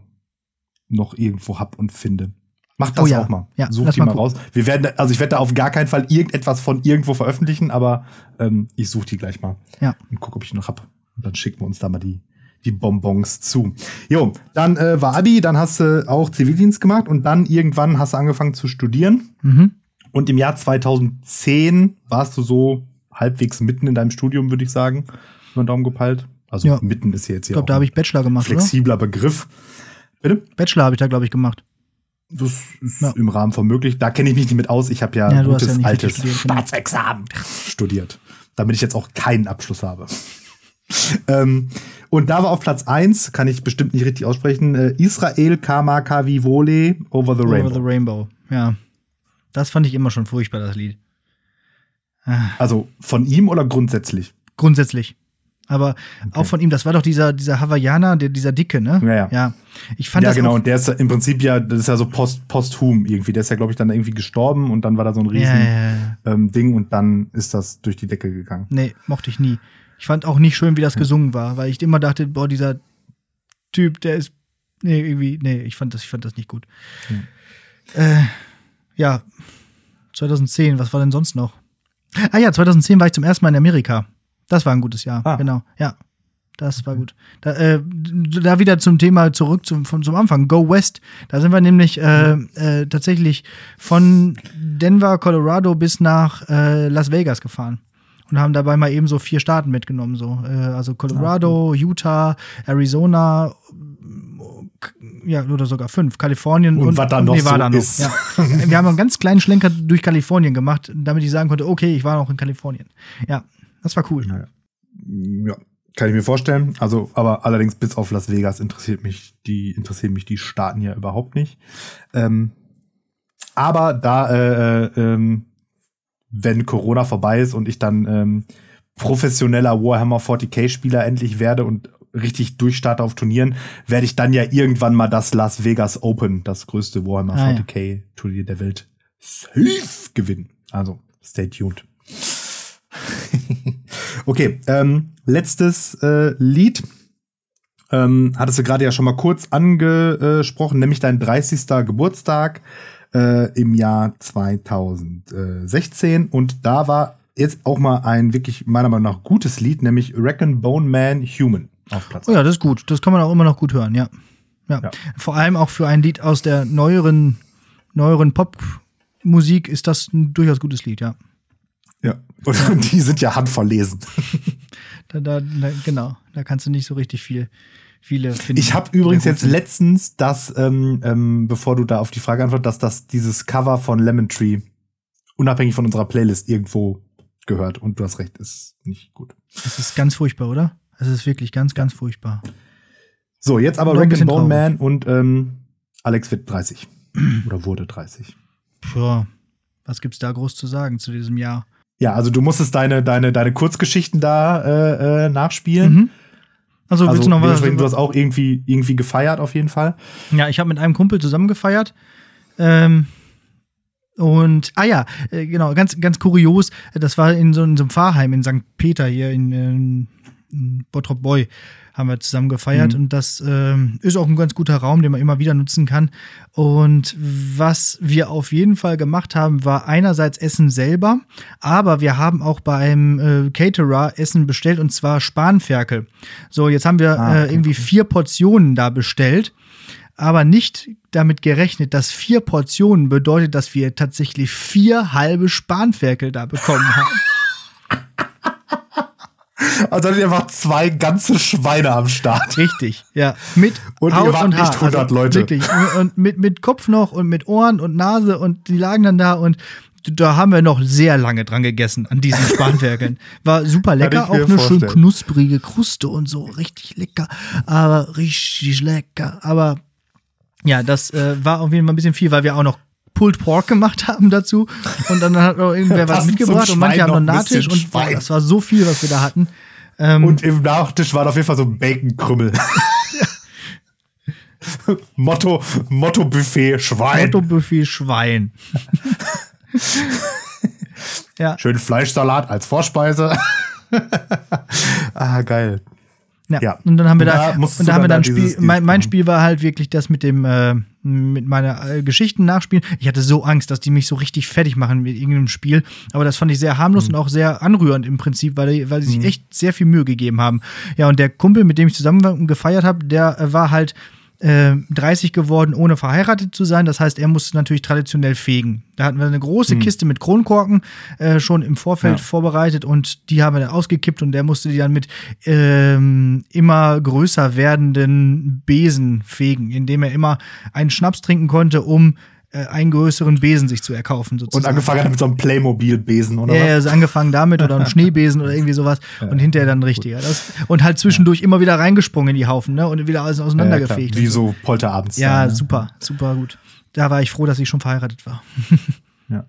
noch irgendwo hab und finde. Mach das Oh ja. auch mal. Ja, Such die mal mal gucken. raus. Wir werden, also ich werde da auf gar keinen Fall irgendetwas von irgendwo veröffentlichen, aber ähm, ich suche die gleich mal Ja. und guck, ob ich noch hab. Und dann schicken wir uns da mal die, die Bonbons zu. Jo, dann äh, war Abi, dann hast du auch Zivildienst gemacht und dann irgendwann hast du angefangen zu studieren. Mhm. Und im Jahr 2010 warst du so halbwegs mitten in deinem Studium, würde ich sagen. Über den Daumen gepeilt. Also Ja. mitten ist hier jetzt Ich hier glaube, da habe ich Bachelor gemacht, oder? flexibler Begriff. Bitte? Bachelor habe ich da, glaube ich, gemacht. Das ist Ja. im Rahmen von möglich. Da kenne ich mich nicht mit aus. Ich habe ja, Ja, gutes ja altes genau. Staatsexamen studiert. Damit ich jetzt auch keinen Abschluss habe. [LAUGHS] ähm, und da war auf Platz 1, kann ich bestimmt nicht richtig aussprechen, äh, Israel Kama Kavivole Over the Rainbow. Over the Rainbow. Ja. Das fand ich immer schon furchtbar, das Lied. Also von ihm oder grundsätzlich? Grundsätzlich. Aber auch von ihm, das war doch dieser, dieser Hawaiianer, der, dieser Dicke, ne? Ja, ja. ja. Ich fand ja, das genau. Und der ist im Prinzip ja, das ist ja so post, posthum irgendwie. Der ist ja, glaube ich, dann irgendwie gestorben und dann war da so ein riesen ja. Ähm, Ding und dann ist das durch die Decke gegangen. Nee, mochte ich nie. Ich fand auch nicht schön, wie das gesungen war, weil ich immer dachte, boah, dieser Typ, der ist. Nee, irgendwie, nee, ich fand das, ich fand das nicht gut. Äh, ja, 2010, was war denn sonst noch? Ah ja, 2010 war ich zum ersten Mal in Amerika. Das war ein gutes Jahr, Ah. genau, ja. Das war gut. Da, äh, da wieder zum Thema zurück zum, vom, zum Anfang. Go West. Da sind wir nämlich äh, äh, tatsächlich von Denver, Colorado bis nach äh, Las Vegas gefahren. Und haben dabei mal eben so vier Staaten mitgenommen. So. Äh, also Colorado, Utah, Arizona, ja, oder sogar fünf. Kalifornien Und und, was da noch Nevada so noch. ist. Ja. [LAUGHS] Wir haben einen ganz kleinen Schlenker durch Kalifornien gemacht, damit ich sagen konnte, okay, ich war noch in Kalifornien. Ja, das war cool. Ja. Kann ich mir vorstellen. Also, aber allerdings bis auf Las Vegas interessiert mich die, interessieren mich die Staaten ja überhaupt nicht. Ähm, aber da, äh, äh, ähm, wenn Corona vorbei ist und ich dann ähm, professioneller Warhammer 40k-Spieler endlich werde und richtig durchstarte auf Turnieren, werde ich dann ja irgendwann mal das Las Vegas Open, das größte Warhammer ah, 40k-Turnier der Welt, safe gewinnen. Also, stay tuned. [LAUGHS] okay, ähm, letztes äh, Lied. Ähm, hattest du gerade ja schon mal kurz angesprochen, nämlich dein 30. Geburtstag äh, im Jahr 2016. Und da war jetzt auch mal ein wirklich meiner Meinung nach gutes Lied, nämlich Reckon Bone Man Human auf Platz. Oh ja, das ist gut. Das kann man auch immer noch gut hören, ja. Ja. ja. Vor allem auch für ein Lied aus der neueren, neueren Popmusik ist das ein durchaus gutes Lied, ja. Ja, [LAUGHS] und die sind ja handverlesen. [LAUGHS] da, da, da, genau, da kannst du nicht so richtig viel, viele finden. Ich habe übrigens jetzt letztens das, ähm, ähm, bevor du da auf die Frage antwortest, dass das dieses Cover von Lemon Tree unabhängig von unserer Playlist irgendwo gehört. Und du hast recht, ist nicht gut. Das ist ganz furchtbar, oder? Es ist wirklich ganz, ganz furchtbar. So, jetzt aber Rack Bone Man und ähm, Alex wird 30. [CLEARS THROAT] Oder wurde 30. Tja, was gibt's da groß zu sagen zu diesem Jahr? Ja, also du musstest deine, deine, deine Kurzgeschichten da äh, äh, nachspielen. Mhm. Also, willst also, du noch was? Du hast auch irgendwie, irgendwie gefeiert, auf jeden Fall. Ja, ich habe mit einem Kumpel zusammen gefeiert. Ähm, und, ah ja, äh, genau, ganz, ganz kurios, das war in so, in so einem Pfarrheim in St. Peter hier in, in, in Bottrop Boy haben wir zusammen gefeiert mhm. und das äh, ist auch ein ganz guter Raum, den man immer wieder nutzen kann. Und was wir auf jeden Fall gemacht haben, war einerseits Essen selber, aber wir haben auch beim äh, Caterer Essen bestellt und zwar Spanferkel. So, jetzt haben wir ah, äh, irgendwie vier Portionen da bestellt aber nicht damit gerechnet, dass vier Portionen bedeutet, dass wir tatsächlich vier halbe Spanferkel da bekommen haben. [LAUGHS] Also hattet ihr einfach zwei ganze Schweine am Start. Richtig, ja. [LAUGHS] Mit und Haut ihr wart und nicht 100 also, Leute. Wirklich. Und mit, mit Kopf noch und mit Ohren und Nase und die lagen dann da und da haben wir noch sehr lange dran gegessen an diesen Spanferkeln. [LAUGHS] War super lecker, auch eine schön knusprige Kruste und so, richtig lecker, aber richtig lecker. Aber ja, das äh, war auf jeden Fall ein bisschen viel, weil wir auch noch Pulled Pork gemacht haben dazu. Und dann hat noch irgendwer [LAUGHS] was mitgebracht und manche haben noch Nachtisch und boah, das war so viel, was wir da hatten. Ähm, und im Nachtisch war auf jeden Fall so ein Bacon-Krümmel. [LAUGHS] Motto, Motto Buffet Schwein. Motto Buffet Schwein. [LAUGHS] ja. Schön Fleischsalat als Vorspeise. ah, geil. Ja. ja. Und dann haben wir da, da und da haben wir dann Spiel, dieses, mein, mein Spiel war halt wirklich das mit dem, äh, mit meiner äh, Geschichten nachspielen. Ich hatte so Angst, dass die mich so richtig fertig machen mit irgendeinem Spiel. Aber das fand ich sehr harmlos mhm. und auch sehr anrührend im Prinzip, weil, weil sie sich mhm. echt sehr viel Mühe gegeben haben. Ja, und der Kumpel, mit dem ich zusammen gefeiert habe, der äh, war halt 30 äh, geworden, ohne verheiratet zu sein. Das heißt, er musste natürlich traditionell fegen. Da hatten wir eine große hm. Kiste mit Kronkorken äh, schon im Vorfeld ja. vorbereitet und die haben wir dann ausgekippt und der musste die dann mit ähm, immer größer werdenden Besen fegen, indem er immer einen Schnaps trinken konnte, um äh, einen größeren Besen sich zu erkaufen. Sozusagen. Und angefangen hat mit so einem Playmobil-Besen, oder? Ja, was? also angefangen damit oder einem [LAUGHS] Schneebesen oder irgendwie sowas ja, und hinterher dann richtiger. Das, und halt zwischendurch ja. immer wieder reingesprungen in die Haufen ne? und wieder alles auseinandergefegt. Ja, Wie so Polterabends. Ja, ne? super, super gut. Da war ich froh, dass ich schon verheiratet war. [LAUGHS] ja.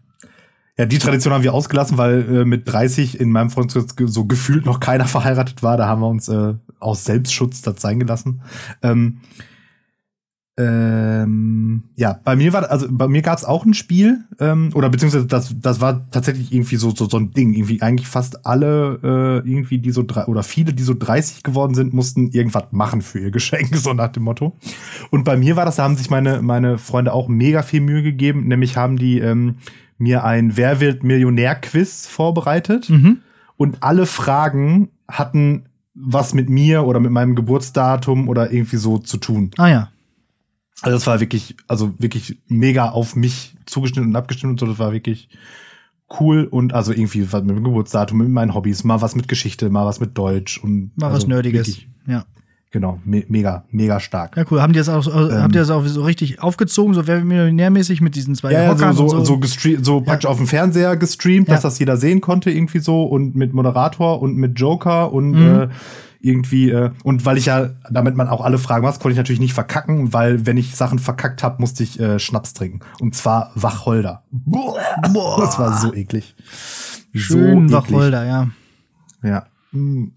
Ja, die Tradition haben wir ausgelassen, weil äh, mit 30 in meinem Freundeskreis so gefühlt noch keiner [LAUGHS] verheiratet war. Da haben wir uns äh, aus Selbstschutz das sein gelassen. Ähm, ähm, ja, bei mir war, also bei mir gab es auch ein Spiel, ähm, oder beziehungsweise das, das war tatsächlich irgendwie so, so, so ein Ding. Irgendwie eigentlich fast alle, äh, irgendwie, die so drei, oder viele, die so 30 geworden sind, mussten irgendwas machen für ihr [LAUGHS] Geschenk, so nach dem Motto. Und bei mir war das, da haben sich meine, meine Freunde auch mega viel Mühe gegeben, nämlich haben die ähm, mir ein Wer wird Millionär-Quiz vorbereitet. Mhm. Und alle Fragen hatten was mit mir oder mit meinem Geburtsdatum oder irgendwie so zu tun. Ah ja. Also das war wirklich, also wirklich mega auf mich zugeschnitten und abgestimmt und so. Das war wirklich cool und also irgendwie was mit dem Geburtsdatum, mit meinen Hobbys, mal was mit Geschichte, mal was mit Deutsch und mal also was Nerdiges. Wirklich, ja. Genau, me mega, mega stark. Ja, cool. Haben die das auch, so, ähm, habt ihr das auch so richtig aufgezogen, so wer millionärmäßig mit diesen zwei ja, ja, so, so, so? so, gestreamt, so praktisch ja. auf dem Fernseher gestreamt, dass ja. das jeder sehen konnte, irgendwie so, und mit Moderator und mit Joker und mhm. äh, irgendwie, äh, und weil ich ja, damit man auch alle Fragen was, konnte ich natürlich nicht verkacken, weil wenn ich Sachen verkackt habe, musste ich äh, Schnaps trinken. Und zwar Wacholder. Boah, das war so eklig. Schön so Wacholder, ja. Ja. Hm,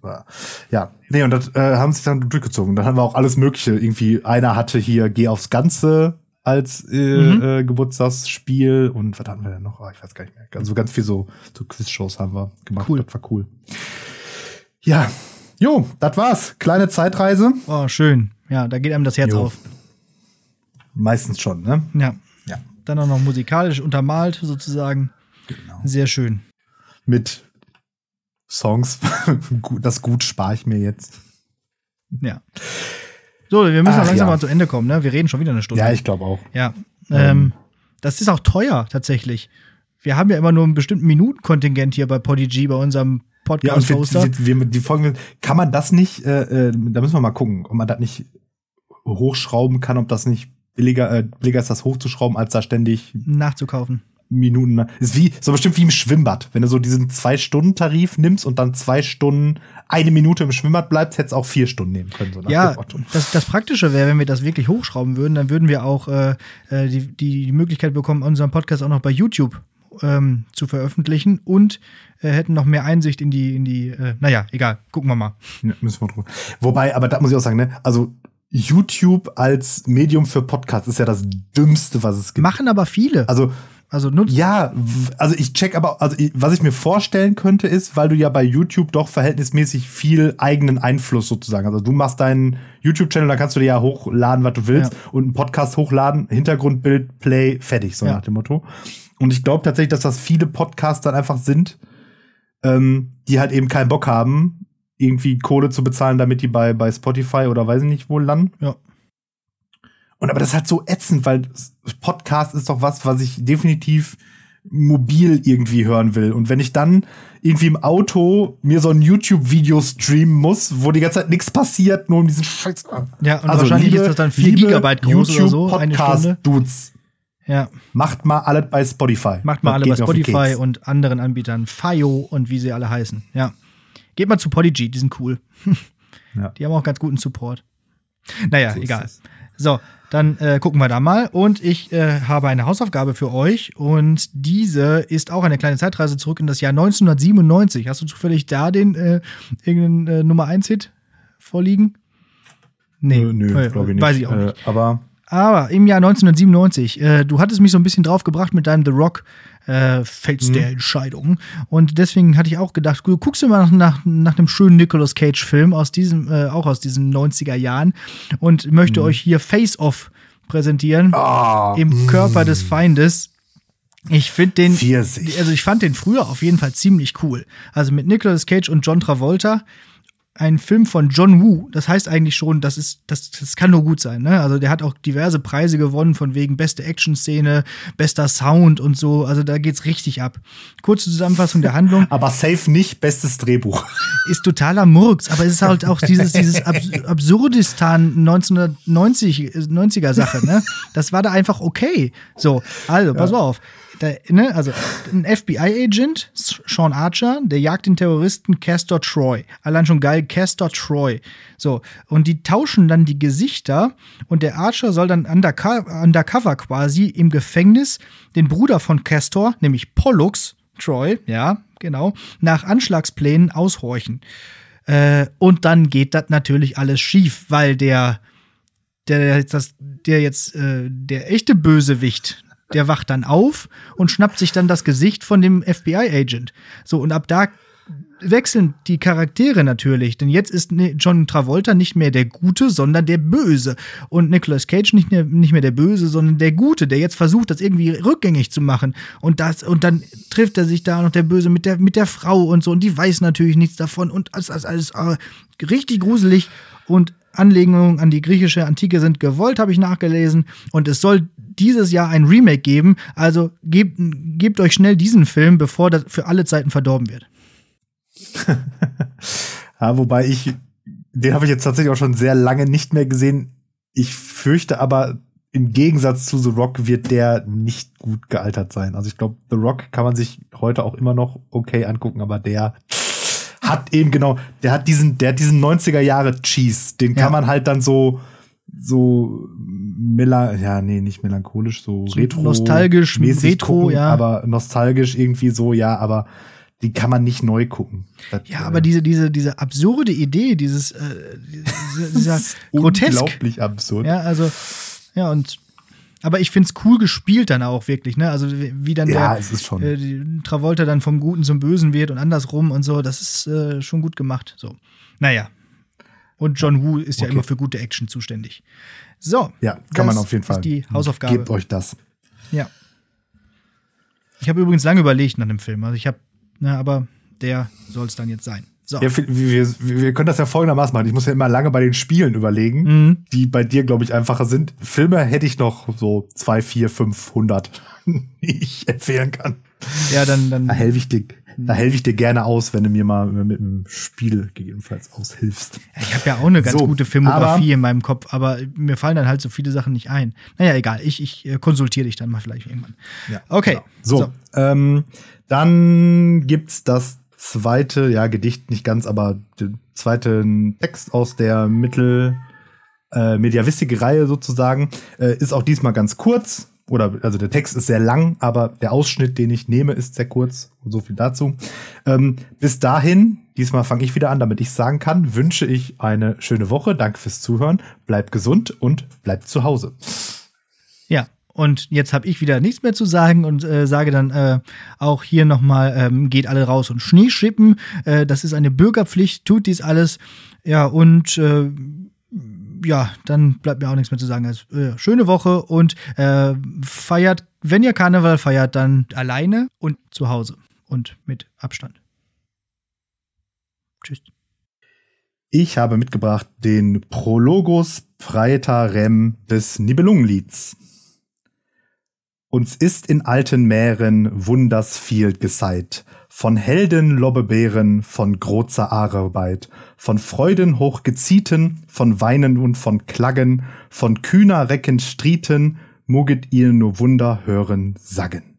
ja, nee, und das äh, haben sich dann durchgezogen. Dann haben wir auch alles Mögliche. Irgendwie, einer hatte hier Geh aufs Ganze als äh, mhm. äh, Geburtstagsspiel und was hatten wir denn noch? Oh, ich weiß gar nicht mehr. Also ganz viel so, so Quiz-Shows haben wir gemacht. Cool. Das war cool. Ja, jo, das war's. Kleine Zeitreise. Oh, schön. Ja, da geht einem das Herz jo. auf. Meistens schon, ne? Ja. ja. Dann auch noch musikalisch untermalt sozusagen. Genau. Sehr schön. Mit Songs. [LAUGHS] das Gut spare ich mir jetzt. Ja. So, wir müssen Ach, langsam ja. mal zu Ende kommen, ne? Wir reden schon wieder eine Stunde. Ja, ich glaube auch. Ja. Ähm, das ist auch teuer, tatsächlich. Wir haben ja immer nur einen bestimmten Minutenkontingent hier bei Podigy, bei unserem podcast ja, und wir, wir, die Folgen, kann man das nicht, äh, äh, da müssen wir mal gucken, ob man das nicht hochschrauben kann, ob das nicht billiger, äh, billiger ist, das hochzuschrauben, als da ständig nachzukaufen. Minuten. Ist wie, so bestimmt wie im Schwimmbad. Wenn du so diesen Zwei-Stunden-Tarif nimmst und dann zwei Stunden, eine Minute im Schwimmbad bleibst, hättest auch vier Stunden nehmen können. So ja, das, das Praktische wäre, wenn wir das wirklich hochschrauben würden, dann würden wir auch äh, äh, die, die Möglichkeit bekommen, unseren Podcast auch noch bei YouTube ähm, zu veröffentlichen und äh, hätten noch mehr Einsicht in die, in die, äh, naja, egal, gucken wir mal. Ja, müssen wir drüber. Wobei, aber da muss ich auch sagen, ne, also YouTube als Medium für Podcast ist ja das Dümmste, was es gibt. Machen aber viele. Also also nutzt. Ja, also ich check aber, also was ich mir vorstellen könnte, ist, weil du ja bei YouTube doch verhältnismäßig viel eigenen Einfluss sozusagen. Also du machst deinen YouTube-Channel, da kannst du dir ja hochladen, was du willst, ja. und einen Podcast hochladen, Hintergrundbild, Play, fertig, so ja. nach dem Motto. Und ich glaube tatsächlich, dass das viele Podcasts dann einfach sind, ähm, die halt eben keinen Bock haben, irgendwie Kohle zu bezahlen, damit die bei, bei Spotify oder weiß ich nicht wo landen. Ja. Und aber das ist halt so ätzend, weil Podcast ist doch was, was ich definitiv mobil irgendwie hören will. Und wenn ich dann irgendwie im Auto mir so ein YouTube-Video streamen muss, wo die ganze Zeit nichts passiert, nur um diesen Scheiß. Ja, und also wahrscheinlich liebe, ist das dann 4 Gigabyte groß YouTube oder so, Podcast eine Dudes. Ja. Macht mal alles bei Spotify. Macht mal alle bei Spotify und anderen Anbietern. Fio und wie sie alle heißen. Ja. Geht mal zu Podigy, die sind cool. [LAUGHS] ja. Die haben auch ganz guten Support. Naja, so egal. So, dann äh, gucken wir da mal. Und ich äh, habe eine Hausaufgabe für euch. Und diese ist auch eine kleine Zeitreise zurück in das Jahr 1997. Hast du zufällig da den äh, irgendeinen äh, Nummer 1-Hit vorliegen? Nee, nö, nö äh, glaube ich nicht. Weiß ich auch nicht. Äh, aber aber im Jahr 1997, äh, du hattest mich so ein bisschen draufgebracht mit deinem The Rock äh, Fels mhm. der Entscheidung. Und deswegen hatte ich auch gedacht, du guckst du mal nach, nach, nach einem schönen Nicolas Cage-Film aus diesem, äh, auch aus diesen 90er Jahren und möchte mhm. euch hier Face Off präsentieren. Oh, Im Körper des Feindes. Ich finde den, Pfirsich. also ich fand den früher auf jeden Fall ziemlich cool. Also mit Nicolas Cage und John Travolta ein Film von John Woo. Das heißt eigentlich schon, das ist, das, das kann nur gut sein. Ne? Also der hat auch diverse Preise gewonnen von wegen beste Action-Szene, bester Sound und so. Also da geht's richtig ab. Kurze Zusammenfassung der Handlung. [LAUGHS] aber safe nicht bestes Drehbuch. Ist totaler Murks, aber es ist halt auch dieses, dieses Abs Absurdistan 1990 90er Sache. Ne? Das war da einfach okay. So, also pass ja. auf. Da, ne, also ein FBI-Agent, Sean Archer, der jagt den Terroristen Castor Troy. Allein schon geil, Castor Troy. So, und die tauschen dann die Gesichter und der Archer soll dann undercover, undercover quasi im Gefängnis den Bruder von Castor, nämlich Pollux Troy, ja, genau, nach Anschlagsplänen aushorchen. Äh, und dann geht das natürlich alles schief, weil der der jetzt, das, der jetzt äh, der echte Bösewicht, der wacht dann auf und schnappt sich dann das Gesicht von dem FBI-Agent. So, und ab da wechseln die Charaktere natürlich, denn jetzt ist John Travolta nicht mehr der Gute, sondern der Böse. Und Nicolas Cage nicht mehr, nicht mehr der Böse, sondern der Gute, der jetzt versucht, das irgendwie rückgängig zu machen. Und, das, und dann trifft er sich da noch der Böse mit der, mit der Frau und so. Und die weiß natürlich nichts davon. Und ist alles äh, richtig gruselig. Und Anlehnungen an die griechische Antike sind gewollt, habe ich nachgelesen. Und es soll dieses Jahr ein Remake geben. Also gebt, gebt euch schnell diesen Film, bevor das für alle Zeiten verdorben wird. [LAUGHS] ja, wobei ich den habe ich jetzt tatsächlich auch schon sehr lange nicht mehr gesehen. Ich fürchte aber, im Gegensatz zu The Rock wird der nicht gut gealtert sein. Also ich glaube, The Rock kann man sich heute auch immer noch okay angucken, aber der hat eben genau, der hat diesen, der hat diesen 90er Jahre Cheese, den kann ja. man halt dann so, so mela ja, nee, nicht melancholisch, so, so retro nostalgisch mäßig retro, gucken, ja, aber nostalgisch irgendwie so, ja, aber die kann man nicht neu gucken. Das, ja, aber diese, diese, diese absurde Idee, dieses, äh, [LAUGHS] dieser grotesk. Unglaublich absurd. Ja, also, ja, und aber ich find's cool gespielt dann auch wirklich, ne? Also wie dann ja, der es ist schon. Äh, Travolta dann vom Guten zum Bösen wird und andersrum und so, das ist äh, schon gut gemacht. So. Naja. Und John Woo ist okay. ja immer für gute Action zuständig. So. Ja, kann man auf jeden Fall. Ist die Hausaufgabe. Gebt euch das. Ja. Ich habe übrigens lange überlegt nach dem Film. Also ich habe, ne, aber der soll es dann jetzt sein. So. Ja, wir, wir, wir, können das ja folgendermaßen machen. Ich muss ja immer lange bei den Spielen überlegen, mhm. die bei dir, glaube ich, einfacher sind. Filme hätte ich noch so zwei, vier, 500, die ich empfehlen kann. Ja, dann, dann. Da helfe ich dir, da helfe ich dir gerne aus, wenn du mir mal mit dem Spiel gegebenenfalls aushilfst. Ich habe ja auch eine ganz so, gute Filmografie in meinem Kopf, aber mir fallen dann halt so viele Sachen nicht ein. Naja, egal. Ich, ich äh, konsultiere dich dann mal vielleicht irgendwann. Ja, okay. Genau. So, so. Ähm, dann gibt's das zweite, ja, Gedicht nicht ganz, aber den zweiten Text aus der Mittel äh, Mediavistik-Reihe sozusagen. Äh, ist auch diesmal ganz kurz. Oder also der Text ist sehr lang, aber der Ausschnitt, den ich nehme, ist sehr kurz. So viel dazu. Ähm, bis dahin, diesmal fange ich wieder an, damit ich sagen kann, wünsche ich eine schöne Woche. Danke fürs Zuhören. Bleibt gesund und bleibt zu Hause. Ja, und jetzt habe ich wieder nichts mehr zu sagen und äh, sage dann äh, auch hier nochmal, ähm, geht alle raus und Schnee schippen. Äh, das ist eine Bürgerpflicht, tut dies alles. Ja, und äh, ja, dann bleibt mir auch nichts mehr zu sagen. Also, äh, schöne Woche und äh, feiert, wenn ihr Karneval feiert, dann alleine und zu Hause und mit Abstand. Tschüss. Ich habe mitgebracht den Prologus Praetarem des Nibelungenlieds. Uns ist in alten Meeren wunders viel geseit, von Helden Lobbebeeren, von großer Arbeit, von Freuden hochgezieten, von Weinen und von Klaggen, von kühner Recken Strieten, muget ihr nur Wunder hören sagen.